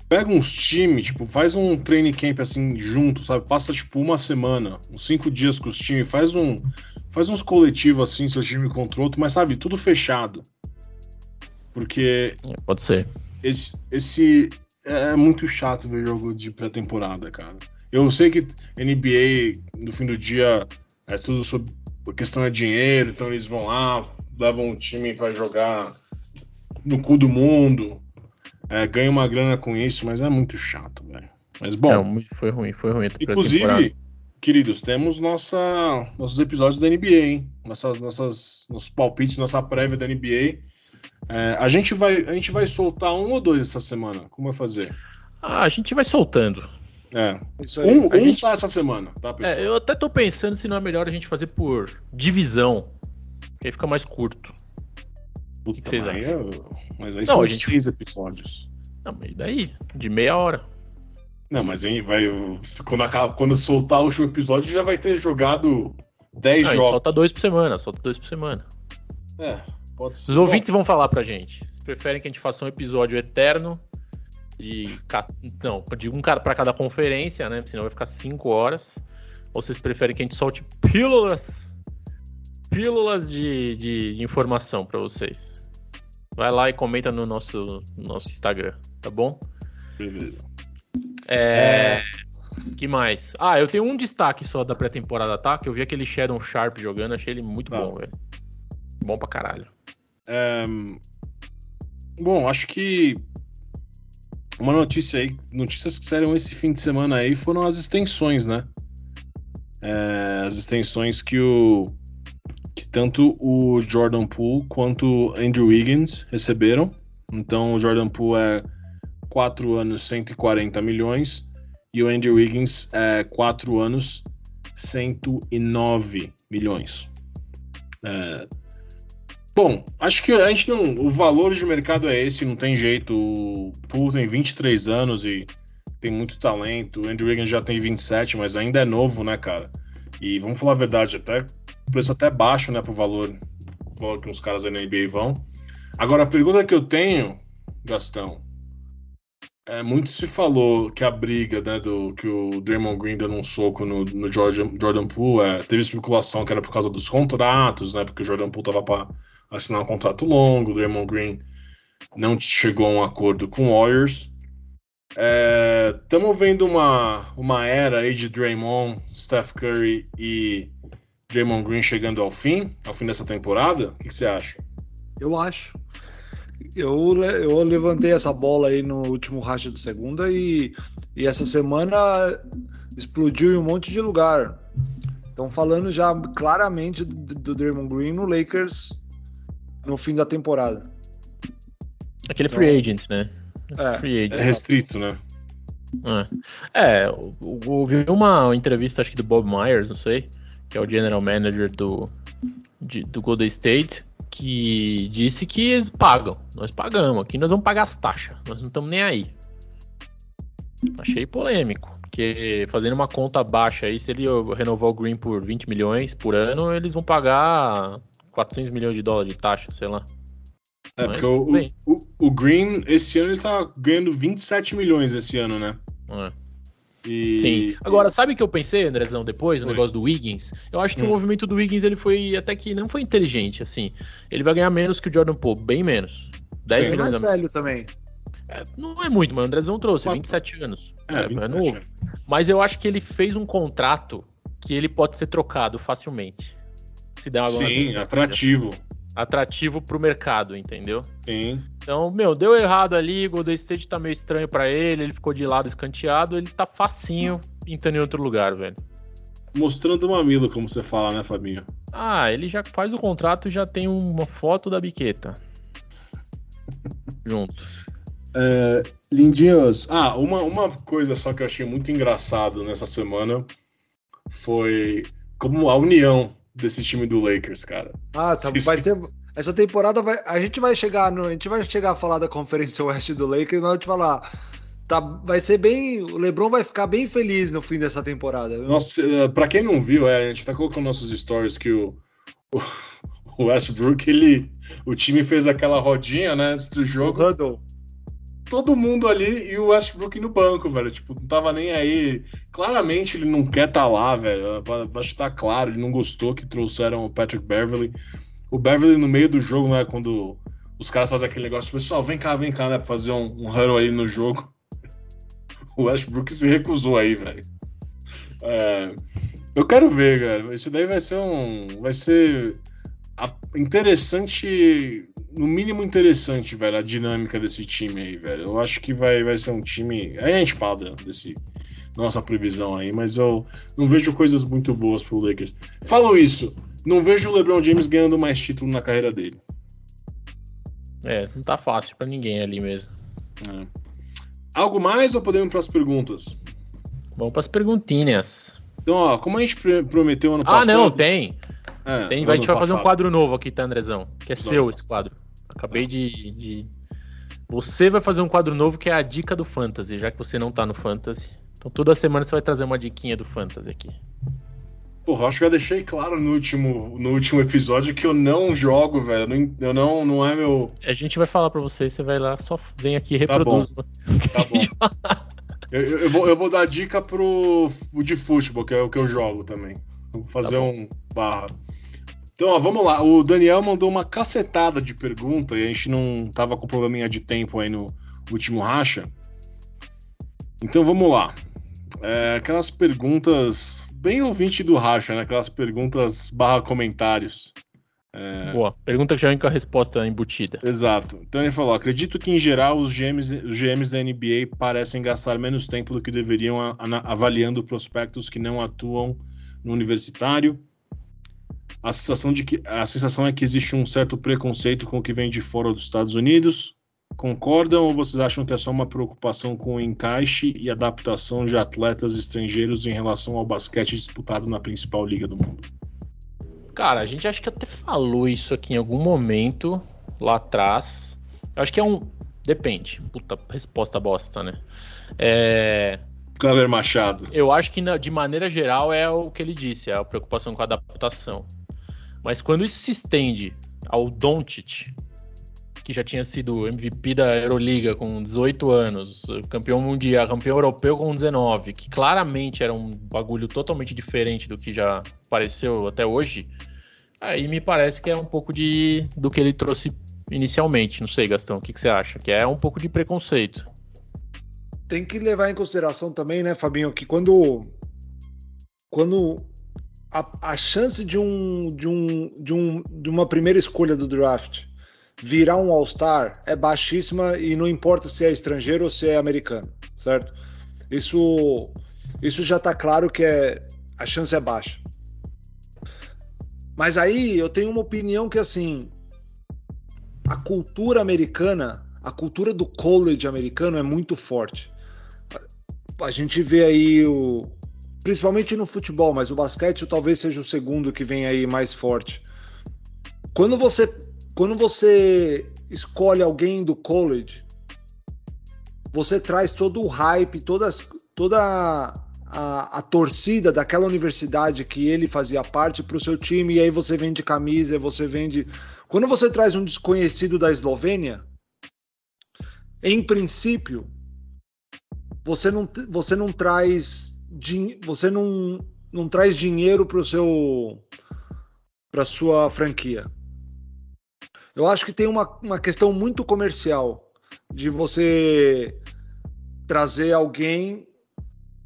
Pega uns times, tipo, faz um training camp assim junto, sabe? Passa tipo uma semana, uns cinco dias com os times, faz um. Faz uns coletivos assim, seu time contra outro, mas sabe, tudo fechado. Porque. É, pode ser. Esse, esse é muito chato ver jogo de pré-temporada, cara. Eu sei que NBA, no fim do dia, é tudo sobre a questão de dinheiro, então eles vão lá, levam o time para jogar no cu do mundo, é, ganha uma grana com isso, mas é muito chato, velho. Mas bom. Não, foi ruim, foi ruim. Inclusive, queridos, temos nossa, nossos episódios da NBA, hein? Nossas, nossas, nossos palpites, nossa prévia da NBA. É, a, gente vai, a gente vai soltar um ou dois essa semana. Como vai fazer? Ah, a gente vai soltando. É. Um, um gente... só essa semana, tá, pessoal? É, eu até tô pensando se não é melhor a gente fazer por divisão. Que aí fica mais curto. Puta, o que vocês acham? Mas aí não, são a gente... três episódios. Não, mas daí? De meia hora. Não, mas aí vai. Quando, acaba, quando soltar o último episódio, já vai ter jogado 10 não, jogos. Solta dois por semana, solta dois por semana. É. Os ouvintes vão falar pra gente. Vocês preferem que a gente faça um episódio eterno de. Não, de um cara pra cada conferência, né? Senão vai ficar 5 horas. Ou vocês preferem que a gente solte pílulas. Pílulas de, de informação para vocês. Vai lá e comenta no nosso, nosso Instagram, tá bom? Beleza. É... é... que mais? Ah, eu tenho um destaque só da pré-temporada, tá? Que eu vi aquele Shadow Sharp jogando, achei ele muito bom, velho. Bom pra caralho. É... Bom, acho que uma notícia aí, notícias que saíram esse fim de semana aí foram as extensões, né? É, as extensões que o tanto o Jordan Poole quanto o Andrew Wiggins receberam. Então o Jordan Poole é 4 anos 140 milhões e o Andrew Wiggins é 4 anos 109 milhões. É... Bom, acho que a gente não. O valor de mercado é esse, não tem jeito. O Poole tem 23 anos e tem muito talento. O Andrew Wiggins já tem 27, mas ainda é novo, né, cara? E vamos falar a verdade, até preço até baixo, né, pro valor, valor que uns caras da NBA vão. Agora, a pergunta que eu tenho, Gastão, é, muito se falou que a briga, né, do que o Draymond Green deu um soco no, no Jordan, Jordan Poole, é, teve especulação que era por causa dos contratos, né, porque o Jordan Poole tava para assinar um contrato longo, o Draymond Green não chegou a um acordo com o Warriors. Estamos é, vendo uma, uma era aí de Draymond, Steph Curry e Draymond Green chegando ao fim, ao fim dessa temporada? O que, você acha? Eu acho. Eu, eu levantei essa bola aí no último racha de segunda e, e essa semana explodiu em um monte de lugar. Estão falando já claramente do, do Draymond Green no Lakers no fim da temporada. Aquele então, free agent, né? É, free agent. é restrito, né? É, é ouvi uma entrevista, acho que do Bob Myers, não sei, que é o general manager do, de, do Golden State, que disse que eles pagam. Nós pagamos, aqui nós vamos pagar as taxas, nós não estamos nem aí. Achei polêmico, porque fazendo uma conta baixa aí, se ele renovar o Green por 20 milhões por ano, eles vão pagar 400 milhões de dólares de taxa, sei lá. É, Mas, porque o, o, o, Green, esse ano, ele tá ganhando 27 milhões esse ano, né? É. E... Sim. Agora, sabe o que eu pensei, Andrezão, depois, no negócio do Wiggins? Eu acho que hum. o movimento do Wiggins ele foi até que não foi inteligente, assim. Ele vai ganhar menos que o Jordan Poole, bem menos. 10 Sim, milhões mais velho também. É, não é muito, mas o Andrezão trouxe, Quatro. 27 anos. É, é, 27 é novo. Mas eu acho que ele fez um contrato que ele pode ser trocado facilmente. Se der uma Sim, atrativo atrativo pro mercado, entendeu? Sim. Então, meu, deu errado ali, o Golden State tá meio estranho para ele, ele ficou de lado escanteado, ele tá facinho pintando em outro lugar, velho. Mostrando o mamilo, como você fala, né, Fabinho? Ah, ele já faz o contrato e já tem uma foto da biqueta. *laughs* Junto. É, lindinhos, ah, uma, uma coisa só que eu achei muito engraçado nessa semana foi como a união desse time do Lakers, cara. Ah, tá, vai ser essa temporada vai, a gente vai chegar no, a gente vai chegar a falar da Conferência Oeste do Lakers, e nós vamos falar Tá, vai ser bem. O LeBron vai ficar bem feliz no fim dessa temporada. Viu? Nossa, eh, pra quem não viu, é, a gente tá colocando nossos stories que o, o, *laughs* Westbrook, ele. O time fez aquela rodinha, né, antes do jogo. Huddle. Todo mundo ali e o Westbrook no banco, velho. Tipo, não tava nem aí. Claramente ele não quer estar tá lá, velho. Acho que tá claro, ele não gostou que trouxeram o Patrick Beverly o Beverly no meio do jogo, né? Quando os caras fazem aquele negócio, pessoal, vem cá, vem cá, né? Pra fazer um, um huddle aí no jogo. *laughs* O Westbrook se recusou aí, velho. É, eu quero ver, cara. Isso daí vai ser um. Vai ser interessante. No mínimo interessante, velho, a dinâmica desse time aí, velho. Eu acho que vai, vai ser um time. Aí a gente fala desse. Nossa previsão aí, mas eu não vejo coisas muito boas pro Lakers. Falo isso, não vejo o LeBron James ganhando mais título na carreira dele. É, não tá fácil para ninguém ali mesmo. É. Algo mais ou podemos para as perguntas? Vamos para as perguntinhas. Então, ó, como a gente prometeu ano passado. Ah, não, tem. É, tem a gente vai fazer um quadro novo aqui, tá, Andrezão? Que é seu esse quadro. Acabei de, de, Você vai fazer um quadro novo que é a dica do Fantasy, já que você não tá no Fantasy. Então toda semana você vai trazer uma diquinha do Fantasy aqui. Porra, acho que eu deixei claro no último, no último episódio que eu não jogo, velho. Eu não, não é meu. A gente vai falar pra você, você vai lá, só vem aqui e reproduz. Tá bom. *laughs* Tá bom. eu, eu, vou, eu vou dar dica pro de futebol, que é o que eu jogo também. Vou fazer tá um barra. Então, ó, vamos lá. O Daniel mandou uma cacetada de pergunta e a gente não tava com probleminha de tempo aí no último racha. Então vamos lá. É, aquelas perguntas bem ouvinte do Racha, né? Aquelas perguntas barra comentários. É... Boa, pergunta que já vem com a resposta embutida. Exato. Então ele falou: acredito que em geral os GMs, os GMs da NBA parecem gastar menos tempo do que deveriam a, a, avaliando prospectos que não atuam no universitário. A sensação, de que, a sensação é que existe um certo preconceito com o que vem de fora dos Estados Unidos. Concordam ou vocês acham que é só uma preocupação com o encaixe e adaptação de atletas estrangeiros em relação ao basquete disputado na principal liga do mundo? Cara, a gente acho que até falou isso aqui em algum momento lá atrás. Eu acho que é um. Depende. Puta, resposta bosta, né? É. Clever Machado. Eu acho que de maneira geral é o que ele disse, é a preocupação com a adaptação. Mas quando isso se estende ao Doncic, que já tinha sido MVP da Euroliga com 18 anos, campeão mundial, campeão europeu com 19, que claramente era um bagulho totalmente diferente do que já apareceu até hoje, aí me parece que é um pouco de do que ele trouxe inicialmente. Não sei, Gastão, o que, que você acha? Que é um pouco de preconceito. Tem que levar em consideração também, né, Fabinho, que quando quando a, a chance de um, de um de um de uma primeira escolha do draft virar um All-Star é baixíssima e não importa se é estrangeiro ou se é americano, certo? Isso, isso já está claro que é, a chance é baixa. Mas aí eu tenho uma opinião que assim, a cultura americana a cultura do college americano é muito forte. A gente vê aí o, principalmente no futebol, mas o basquete talvez seja o segundo que vem aí mais forte. Quando você, quando você escolhe alguém do college, você traz todo o hype, todas, toda a, a, torcida daquela universidade que ele fazia parte para o seu time, e aí você vende camisa, você vende. Quando você traz um desconhecido da Eslovênia, em princípio, você não, você não traz você não, não traz dinheiro para o seu para sua franquia. Eu acho que tem uma, uma questão muito comercial de você trazer alguém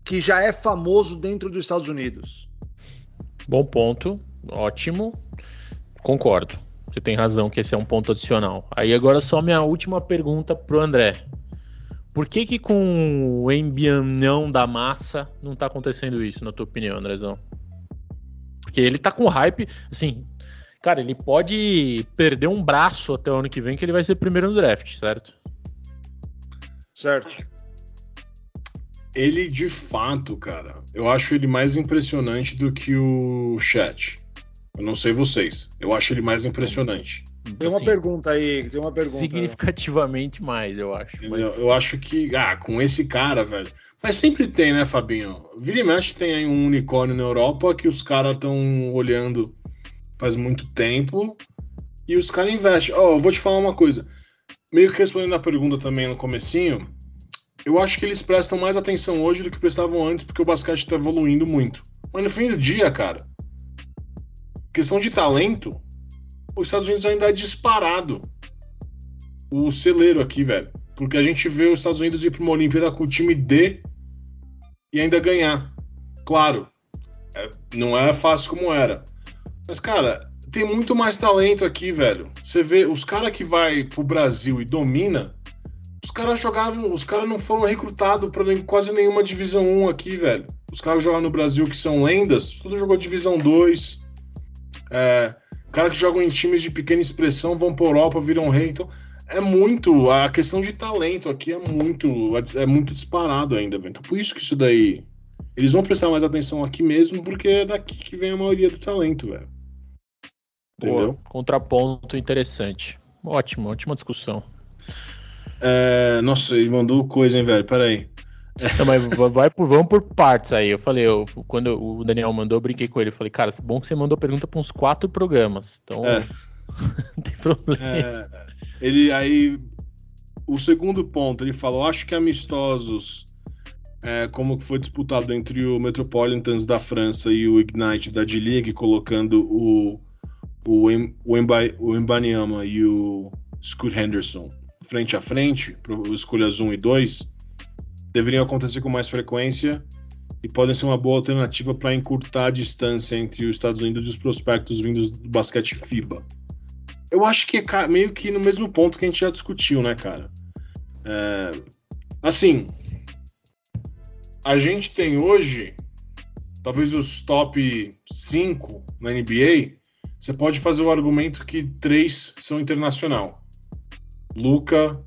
que já é famoso dentro dos Estados Unidos. Bom ponto, ótimo, concordo. Você tem razão que esse é um ponto adicional. Aí agora só minha última pergunta pro André. Por que que com o embianão da massa não tá acontecendo isso, na tua opinião, Andrezão? Porque ele tá com hype, assim, cara, ele pode perder um braço até o ano que vem que ele vai ser primeiro no draft, certo? Certo. Ele de fato, cara, eu acho ele mais impressionante do que o chat. Eu não sei vocês. Eu acho ele mais impressionante. Tem uma assim, pergunta aí, tem uma pergunta. Significativamente mais, eu acho. Mas... Eu acho que, ah, com esse cara, velho. Mas sempre tem, né, Fabinho? Vira e mexe tem aí um unicórnio na Europa que os caras estão olhando faz muito tempo e os caras investem. Ó, oh, eu vou te falar uma coisa. Meio que respondendo a pergunta também no comecinho, eu acho que eles prestam mais atenção hoje do que prestavam antes, porque o basquete está evoluindo muito. Mas no fim do dia, cara, questão de talento, os Estados Unidos ainda é disparado o celeiro aqui, velho. Porque a gente vê os Estados Unidos ir para uma Olimpíada com o time D e ainda ganhar. Claro, é, não é fácil como era. Mas, cara, tem muito mais talento aqui, velho. Você vê, os caras que vai pro Brasil e domina, os caras jogavam, os caras não foram recrutados para quase nenhuma divisão 1 aqui, velho. Os caras que jogam no Brasil que são lendas, tudo jogou divisão 2. É, Cara que jogam em times de pequena expressão vão para Europa, viram rei. Então, é muito. A questão de talento aqui é muito. É muito disparado ainda, velho. Então, por isso que isso daí. Eles vão prestar mais atenção aqui mesmo, porque é daqui que vem a maioria do talento, velho. Entendeu? contraponto interessante. Ótimo, ótima discussão. É, nossa, ele mandou coisa, hein, velho? Pera aí. Não, mas vai por, vamos por partes aí. Eu falei, eu, quando o Daniel mandou, eu brinquei com ele. Eu falei, cara, é bom que você mandou pergunta para uns quatro programas. Então, é. *laughs* não tem problema. É, ele aí. O segundo ponto, ele falou: acho que amistosos, é, como foi disputado entre o Metropolitans da França e o Ignite da D-League, colocando o, o, o, o Mbanyama e o Scoot Henderson frente a frente, para escolhas 1 e 2 deveriam acontecer com mais frequência e podem ser uma boa alternativa para encurtar a distância entre os Estados Unidos e os prospectos vindos do basquete FIBA. Eu acho que é meio que no mesmo ponto que a gente já discutiu, né, cara? É, assim, a gente tem hoje, talvez os top 5 na NBA, você pode fazer o argumento que três são internacional. Luca,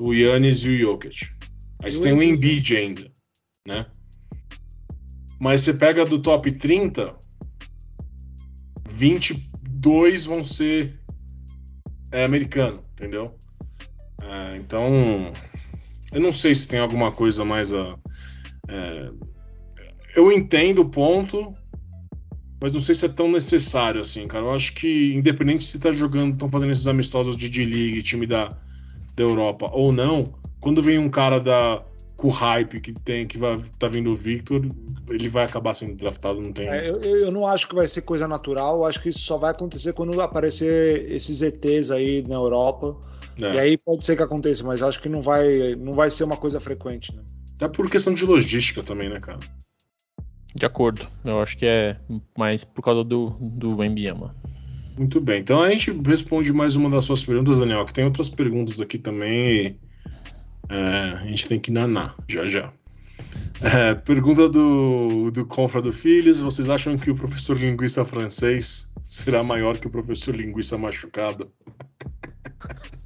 o Yannis e o Jokic. Aí você tem o Embiid ainda, né? Mas você pega do top 30, 22 vão ser é, americano, entendeu? É, então, eu não sei se tem alguma coisa mais a. É, eu entendo o ponto, mas não sei se é tão necessário assim, cara. Eu acho que, independente se tá jogando, estão fazendo esses amistosos de D-League, time da, da Europa ou não, quando vem um cara da com o hype que tem, que vai tá vindo o Victor, ele vai acabar sendo draftado, não tem. É, eu, eu, não acho que vai ser coisa natural, eu acho que isso só vai acontecer quando aparecer esses ETs aí na Europa. É. E aí pode ser que aconteça, mas acho que não vai, não vai ser uma coisa frequente, né? Até por questão de logística também, né, cara? De acordo. Eu acho que é mais por causa do, do Embiama. Muito bem. Então a gente responde mais uma das suas perguntas, Daniel, que tem outras perguntas aqui também. É, a gente tem que nanar, já já. É, pergunta do, do Confrado Filhos: vocês acham que o professor linguista francês será maior que o professor linguista machucado? *laughs*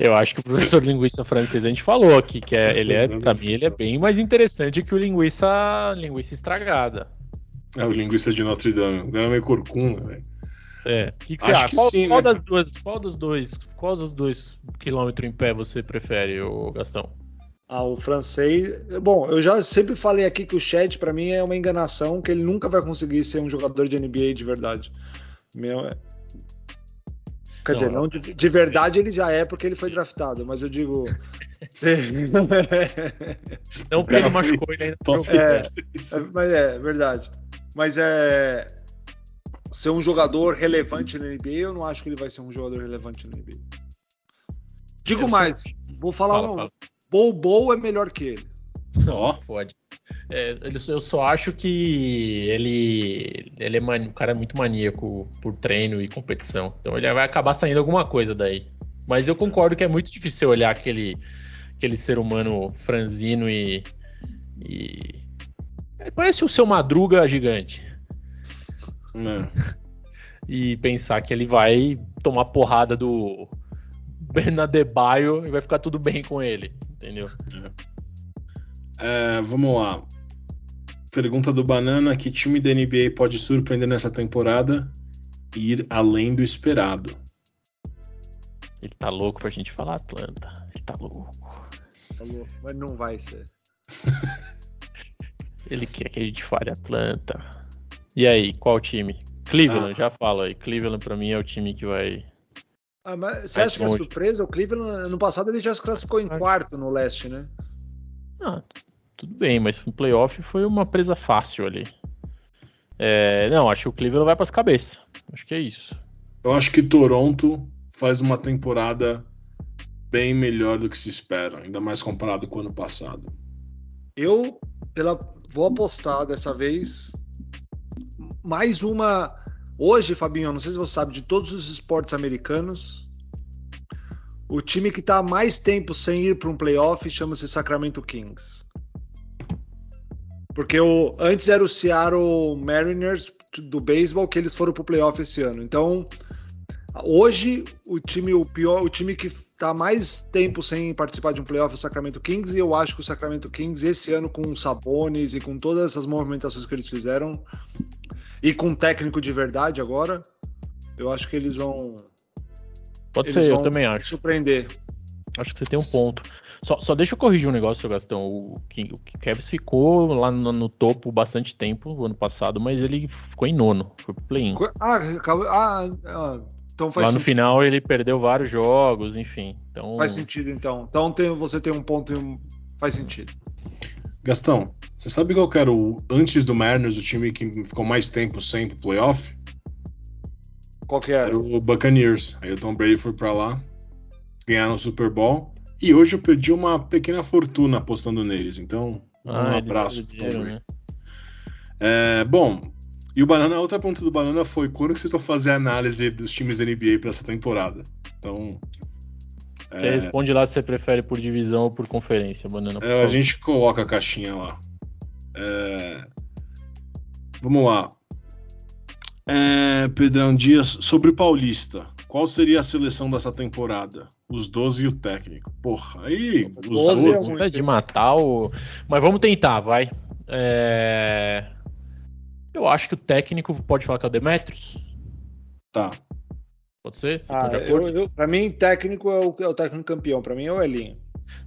Eu acho que o professor linguiça francês a gente falou aqui que é, ele é, pra mim, ele é bem mais interessante que o linguiça, linguiça estragada. É o linguiça de Notre Dame, o cara é meio corcunda, velho. É. O que, que você acha? Qual, sim, qual, né? das duas, qual dos dois, qual dos dois quilômetros em pé você prefere, o Gastão? Ah, o francês. Bom, eu já sempre falei aqui que o Chet para mim é uma enganação, que ele nunca vai conseguir ser um jogador de NBA de verdade. Meu. Quer não, dizer, não de, de, verdade ele já é porque ele foi draftado, mas eu digo. não *laughs* porque ele machucou ele ainda. É, é, mas é verdade. Mas é ser um jogador relevante na NBA, eu não acho que ele vai ser um jogador relevante na NBA. Digo mais, vou falar fala, um. Fala. Bobo é melhor que ele. Ó, oh. pode. É, eu só acho que ele, ele é man, um cara muito maníaco por treino e competição. Então ele vai acabar saindo alguma coisa daí. Mas eu concordo que é muito difícil olhar aquele, aquele ser humano franzino e. e... Parece o seu Madruga gigante. É. *laughs* E pensar que ele vai tomar porrada do Bernadebaio e vai ficar tudo bem com ele, entendeu? É. É, vamos lá. Pergunta do Banana: que time da NBA pode surpreender nessa temporada e ir além do esperado? Ele tá louco pra gente falar Atlanta. Ele tá louco. Tá louco, mas não vai ser. *laughs* ele quer que a gente fale Atlanta. E aí, qual time? Cleveland, ah. já fala aí. Cleveland para mim é o time que vai. Ah, mas você acha que é surpresa? O Cleveland, no passado, ele já se classificou em quarto no leste, né? Ah, tudo bem, mas no playoff foi uma presa fácil ali. É, não, acho que o Cleveland vai para as cabeças. Acho que é isso. Eu acho que Toronto faz uma temporada bem melhor do que se espera, ainda mais comparado com o ano passado. Eu pela, vou apostar dessa vez mais uma. Hoje, Fabinho, não sei se você sabe, de todos os esportes americanos, o time que está mais tempo sem ir para um playoff chama-se Sacramento Kings. Porque o, antes era o Seattle Mariners do beisebol que eles foram para o playoff esse ano. Então, hoje o time o pior, o time que está mais tempo sem participar de um playoff é o Sacramento Kings e eu acho que o Sacramento Kings esse ano com os Sabonis e com todas essas movimentações que eles fizeram e com um técnico de verdade agora, eu acho que eles vão. Pode eles ser, eu também acho. Surpreender. Acho que você tem um ponto. Só, só deixa eu corrigir um negócio, Gastão. O, o Kevs ficou lá no, no, topo bastante tempo o ano passado, mas ele ficou em nono. Foi pro play-in. Ah, ah, ah, então faz Lá sentido. no final ele perdeu vários jogos, enfim. Então... Faz sentido, então. Então tem, você tem um ponto. Faz sentido. Gastão, você sabe qual era o antes do Mariners, o time que ficou mais tempo sem pro playoff? Qual que era? Era o Buccaneers. Aí o Tom Brady foi para lá, ganharam o Super Bowl. E hoje eu perdi uma pequena fortuna apostando neles. Então, ah, um abraço pro Tom Brady. Né? É, bom, e o Banana, a outra pergunta do Banana foi quando que vocês vão fazer a análise dos times da NBA para essa temporada? Então, você é... responde lá se você prefere por divisão ou por conferência, Banana. É, a gente coloca a caixinha lá. É... Vamos lá. É, Pedrão Dias, sobre Paulista, qual seria a seleção dessa temporada? Os 12 e o técnico. Porra, aí os 12, 12 é de matar o. Mas vamos tentar, vai. É... Eu acho que o técnico pode falar que é o Demetrius. Tá. Pode ser? Você ah, eu, eu, pra mim, técnico é o, é o técnico campeão. Pra mim é o Elinho.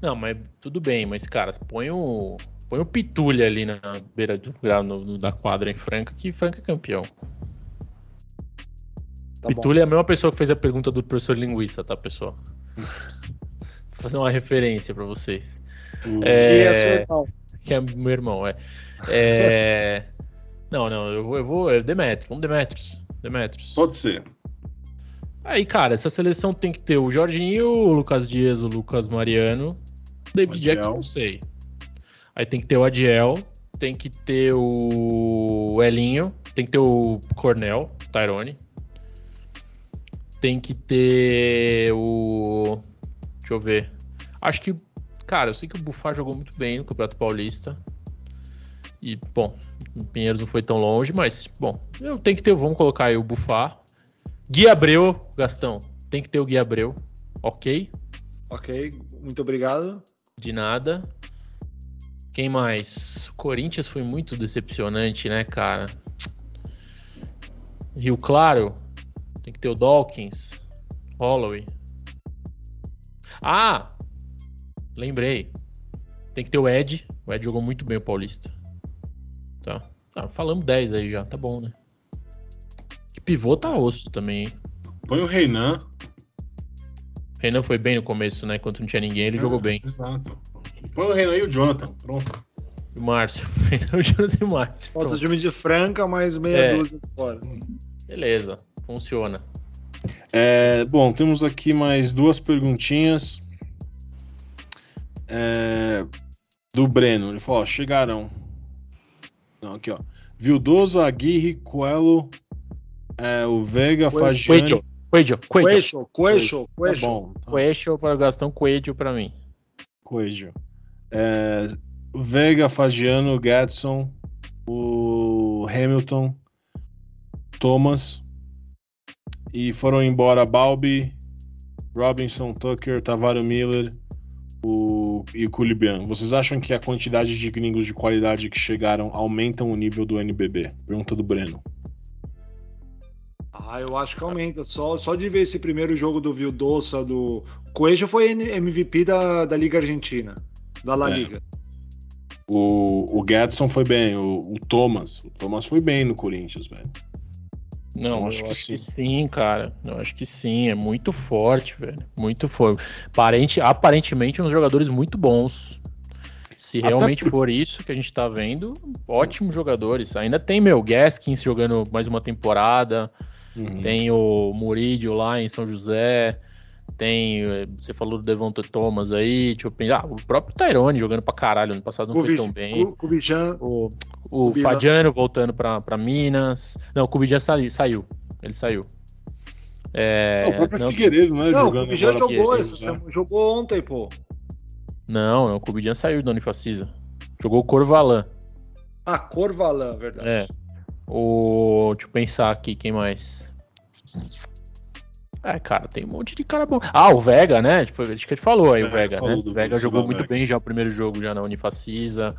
Não, mas tudo bem, mas, cara, põe o. Põe o Pitulha ali na beira do no, no, da quadra em Franca, que Franca é campeão. Tá Pitulha é a mesma pessoa que fez a pergunta do professor Linguiça, tá, pessoal? *laughs* Vou fazer uma referência para vocês. Hum. É... Que é seu irmão. Que é meu irmão, é. é... *laughs* não, não, eu vou, eu vou. É Demetrius, vamos Demetrius. Demetrius. Pode ser. Aí, cara, essa seleção tem que ter o Jorginho, o Lucas Dias, o Lucas Mariano, o David Jackson, não sei. Aí tem que ter o Adiel, tem que ter o Elinho, tem que ter o Cornell, Tyrone. Tem que ter o. Deixa eu ver. Acho que. Cara, eu sei que o Bufá jogou muito bem no Campeonato Paulista. E, bom, o Pinheiros não foi tão longe, mas, bom, eu tenho que ter. Vamos colocar aí o Bufá, Gui Abreu, Gastão. Tem que ter o Gui Abreu, ok? Ok, muito obrigado. De nada. Quem mais? O Corinthians foi muito decepcionante, né, cara? Rio Claro. Tem que ter o Dawkins. Holloway. Ah! Lembrei. Tem que ter o Ed. O Ed jogou muito bem o Paulista. Tá. Ah, falamos 10 aí já, tá bom, né? Pivô tá osso também, hein? Põe o Reinan. Renan foi bem no começo, né? Enquanto não tinha ninguém, ele É, jogou bem. Exato. Põe o Reinan e o Jonathan. Pronto. O Márcio. *laughs* o Jonathan e o Márcio. Falta Pronto. time de Franca, mais meia É. dúzia fora. Beleza, funciona. É, bom, temos aqui mais duas perguntinhas. É, do Breno. Ele falou: ó, chegarão. Não, aqui, ó. Vildoso, Aguirre, Coelho, é, o Veiga, Coelho. Fagiani. Coelho, Coelho, Coelho. Coelho, Coelho, Tá Coelho. bom. Tá. Coelho para o Gastão, Coelho para mim. Coelho. É, o Veiga, Fagiano, Gadson, o Hamilton, Thomas. E foram embora Balbi, Robinson, Tucker, Tavaro Miller o, e o Kulibian. Vocês acham que a quantidade de gringos de qualidade que chegaram aumentam o nível do NBB? Pergunta do Breno. Ah, eu acho que aumenta. Só, só de ver esse primeiro jogo do Vildoça, do. Coelho foi MVP da, da Liga Argentina, da La É. Liga. O, o Gadson foi bem, o, o Thomas. O Thomas foi bem no Corinthians, velho. Não, Eu eu acho acho, que que, sim, cara. Eu acho que sim, é muito forte, velho. Muito forte. Aparente, aparentemente, uns jogadores muito bons. Se realmente por- for isso que a gente tá vendo, ótimos jogadores. Ainda tem meu Gaskins jogando mais uma temporada. Uhum. Tem o Murídio lá em São José. Tem. Você falou do Devonta Thomas aí. Pensar. Ah, o próprio Tyrone jogando pra caralho. Ano passado não foi tão bem. O, o Kubijan. Fadiano voltando pra, pra Minas. Não, o Kubijan saiu, saiu. Ele saiu. É, o próprio não, Figueiredo, né? Não, o agora jogou, essa né? jogou ontem, pô. não, não, o Kubijan saiu da Unifacisa. Jogou o Corvalan. Ah, Corvalan, verdade. É. O. Deixa eu pensar aqui, quem mais? É, cara, tem um monte de cara bom. Ah, o Vega, né? Tipo, Acho que a gente falou aí, É, o Vega, né? O Vega jogou muito Vega. bem já o primeiro jogo já na Unifacisa.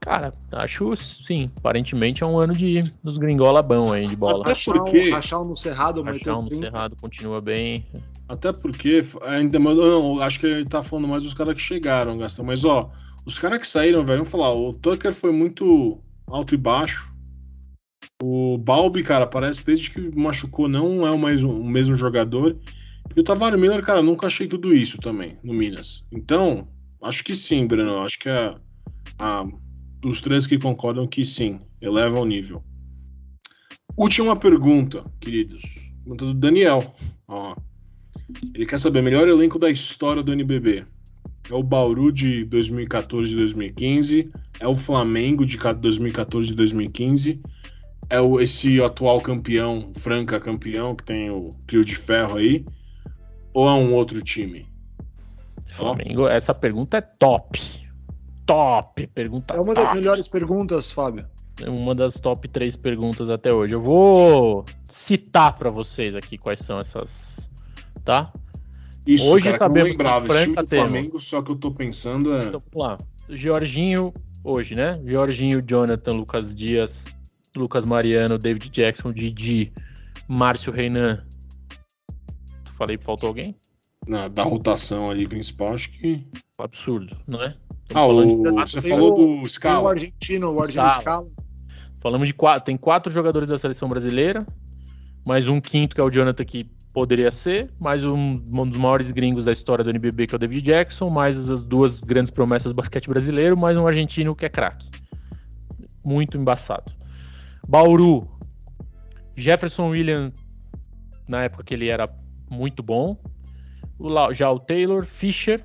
Cara, acho sim, aparentemente é um ano de dos gringola bom aí de bola. Até porque- Rachão no Cerrado, um 30. Cerrado continua bem. Até porque, ainda mais. Não, acho que ele tá falando mais dos caras que chegaram, Gastão. Mas, ó, os caras que saíram, velho, vamos falar, o Tucker foi muito alto e baixo. O Balbi, cara, parece desde que machucou não é o, mais, o mesmo jogador. E o Tavares Miller, cara, nunca achei tudo isso também no Minas. Então, acho que sim, Breno. Acho que é a, dos três que concordam que sim, eleva o nível. Última pergunta, queridos. Pergunta do Daniel. Ó. Ele quer saber melhor elenco da história do NBB. É o Bauru de 2014 e 2015, é o Flamengo de 2014 e 2015, é o, esse atual campeão, Franca campeão, que tem o trio de ferro aí, ou é um outro time? Flamengo, essa pergunta é top. Top, pergunta É uma das top. melhores perguntas, Fábio. É uma das top três perguntas até hoje. Eu vou citar pra vocês aqui quais são essas, tá? Isso, Hoje cara, que eu sabemos que o Franca temos. Flamengo, só que eu tô pensando é... Então vamos lá. Jorginho, hoje, né? Jorginho, Jonathan, Lucas Dias, Lucas Mariano, David Jackson, Didi, Márcio Reinan. Falei que faltou alguém? na- da rotação ali principal, acho que... Absurdo, não é? Estamos Ah, falando de- o, você Tem falou o- do Tem o Scala. argentino, o argentino Scala. Scala. Falamos de quatro. Tem quatro jogadores da seleção brasileira, mais um quinto que é o Jonathan que poderia ser, mais um, um dos maiores gringos da história do NBB que é o David Jackson, mais as duas grandes promessas do basquete brasileiro, mais um argentino que é craque. Muito embaçado. Bauru, Jefferson William na época que ele era muito bom. Já o Taylor, Fischer,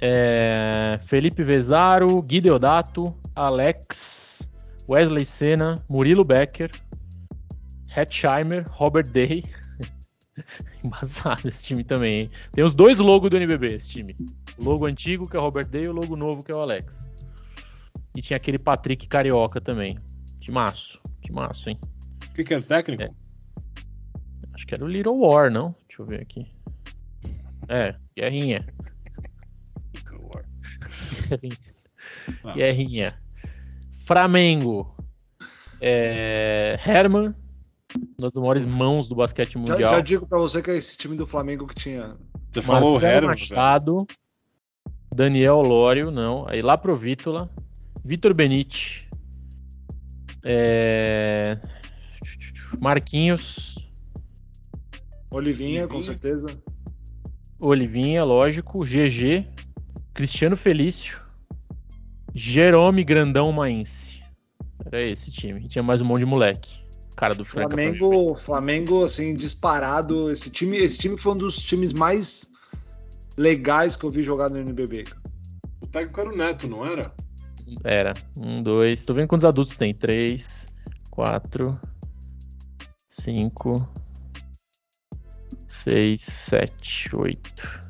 é, Felipe Vezaro, Gui Deodato, Alex, Wesley Senna, Murilo Becker, Hetzheimer, Robert Day. *laughs* Embaçado esse time também, hein? Tem os dois logos do NBB, esse time. O logo antigo, que é o Robert Day, e o logo novo, que é o Alex. E tinha aquele Patrick Carioca também. Timaço. Timaço, hein? O que, que era técnico? É. Acho que era o Little War, não? Deixa eu ver aqui. É, guerrinha. guerrinha. *laughs* Ah. Guerrinha. Flamengo. É... Herman, uma das maiores mãos do basquete Já, mundial. já digo pra você que é esse time do Flamengo que tinha. Você falou o Marcelo Herman, velho. Machado, Daniel Lório, não. Aí lá pro Vítola, Vitor Benite, é... Marquinhos, Olivinha, com Olivinha. certeza. Olivinha, lógico, GG, Cristiano Felício, Jerome Grandão Maince. Era esse time. Tinha mais um monte de moleque. Cara do Franca. Flamengo, Flamengo, assim, disparado. Esse time, esse time foi um dos times mais legais que eu vi jogar no NBB. O técnico era o Neto, não era? Era. Um, dois. Tô vendo quantos adultos tem. Três, quatro, cinco, seis, sete, oito,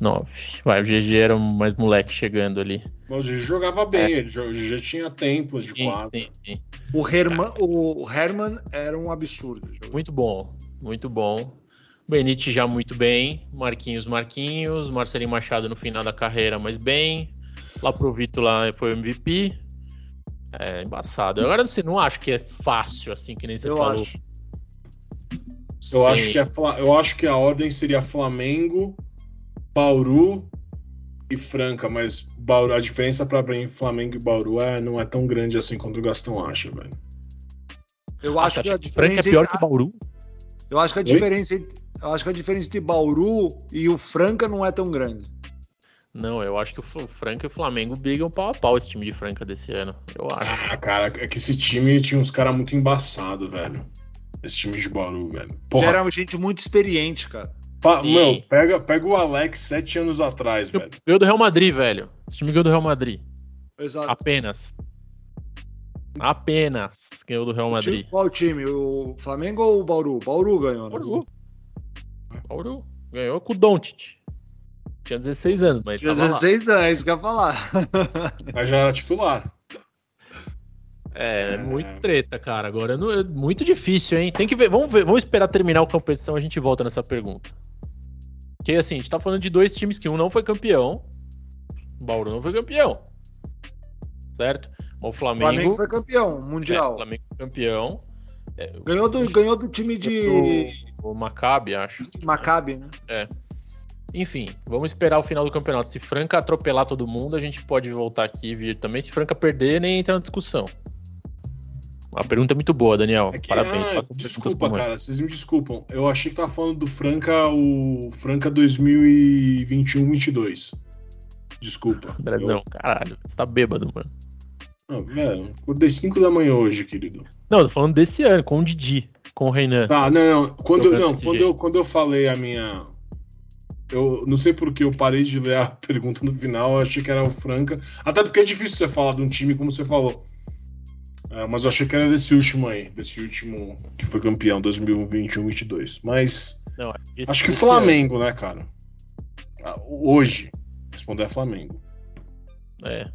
nove. Vai, o GG era um mais moleque chegando ali. Mas o GG jogava bem, ele jo- o GG tinha tempo de É. Sim, quadra. sim, sim. O Herman, o Herman era um absurdo. Muito bom, muito bom. Benite já muito bem. Marquinhos, Marquinhos. Marcelinho Machado no final da carreira, mas bem. Lá pro Vitor lá foi o MVP. É embaçado. Agora você não acho que é fácil, assim, que nem você Eu falou. acho. Eu Sim. acho, que é eu acho que a ordem seria Flamengo, Bauru e Franca, mas Bauru, a diferença para mim Flamengo e Bauru é, não é tão grande assim quanto o Gastão acha, velho. Eu Ah, acho que a acha que Franca é diferença pior que Bauru? Eu acho que a diferença, eu acho que a diferença entre Bauru e o Franca não é tão grande. Não, eu acho que o Franca e o Flamengo brigam pau a pau esse time de Franca desse ano. Eu acho. Ah, cara, é que esse time tinha uns caras muito embaçados, velho. Esse time de Bauru, velho. Porra, Já era gente muito experiente, cara. pa- meu, pega, pega o Alex sete anos atrás, velho. Ganhou do Real Madrid, velho. Esse time ganhou do Real Madrid. Exato. Apenas. Apenas ganhou do Real O time- Madrid. qual time? O Flamengo ou o Bauru? Bauru ganhou, né? Bauru. Bauru. Ganhou com o Doncic. Tinha 16 anos, mas Tinha tava lá. 16 anos, é isso que eu ia falar. *laughs* Mas já era titular. É, É. muito treta, cara. Agora não- é muito difícil, hein? Tem que ver. Vamos ver, vamos esperar terminar a competição, a gente volta nessa pergunta. Porque assim, a gente tá falando de dois times que um não foi campeão. O Bauru não foi campeão. Certo? Mas o O Flamengo, Flamengo foi campeão é, mundial. o Flamengo foi campeão. É, Ganhou, do, ganhou do time de o, o Maccabi, acho. Maccabi, né? Enfim, vamos esperar o final do campeonato. Se Franca atropelar todo mundo, a gente pode voltar aqui e vir também. Se Franca perder, nem entra na discussão. A pergunta é muito boa, Daniel. É que, Parabéns. ah, desculpa, cara, vocês me desculpam. Eu achei que tava falando do Franca, o Franca 2021-22. Desculpa. *laughs* Andrezão, caralho, você tá bêbado, mano. Eu, não, velho, acordei 5 da manhã hoje, querido. Não, eu tô falando desse ano, com o Didi, com o Reinan. Tá, não, não. Quando, não, quando, eu, quando eu falei a minha. Eu não sei porque eu parei de ler a *laughs* pergunta no final, eu achei que era o Franca. Até porque é difícil você falar de um time como você falou. É, mas eu achei que era desse último aí, desse último que foi campeão, 2021-22. Mas Não, esse- acho que Flamengo, né, cara? Ah, Hoje, responder é Flamengo. É.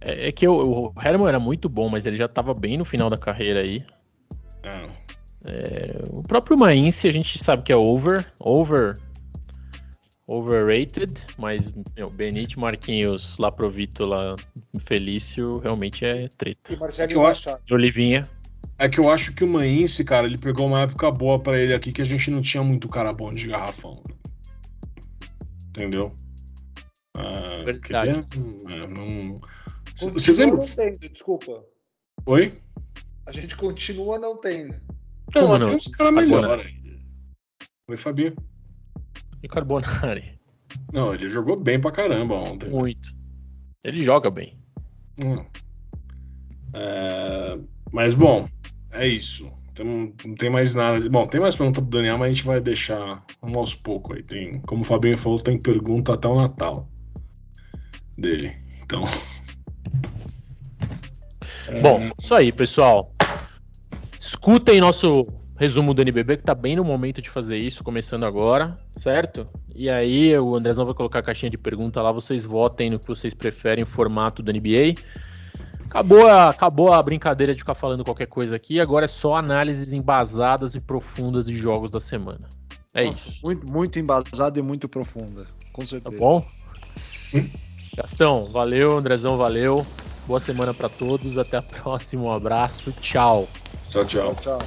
É, é que o, o Herman era muito bom, mas ele já tava bem no final da carreira aí. É. É, o próprio Mainz, a gente sabe que é over, over, overrated, mas meu, Benite, Marquinhos, Laprovito, lá, Felício, realmente é treta. E Marcelo É que eu acho- Olivinha, É que eu acho que o Maince, cara, ele pegou uma época boa pra ele aqui que a gente não tinha muito cara bom de garrafão. Entendeu? Ah, Verdade. queria- é, não... Vocês lembram? não tendo, desculpa. Oi? A gente continua não tendo. Não, Como mas não? tem uns caras melhores. Oi, Fabinho. E Carbonari, Não, ele jogou bem pra caramba ontem. muito. Ele joga bem. Hum. É, Mas bom, é isso. Então, não tem mais nada. Bom, tem mais pergunta pro Daniel, mas a gente vai deixar um aos poucos aí. Tem, como o Fabinho falou, tem pergunta até o Natal dele. Então. Bom, isso aí, pessoal. Escutem nosso resumo do NBB, que tá bem no momento de fazer isso, começando agora, certo? E aí, o Andrezão vai colocar a caixinha de pergunta lá, vocês votem no que vocês preferem, o formato do NBA. Acabou a, acabou a brincadeira de ficar falando qualquer coisa aqui, agora é só análises embasadas e profundas de jogos da semana. É Nossa, isso. Muito, muito embasada e muito profunda. Com Tá certeza. bom? Gastão, valeu. Andrezão, valeu. Boa semana pra todos. Até a próxima. Um abraço. Tchau. Tchau, tchau. Tchau.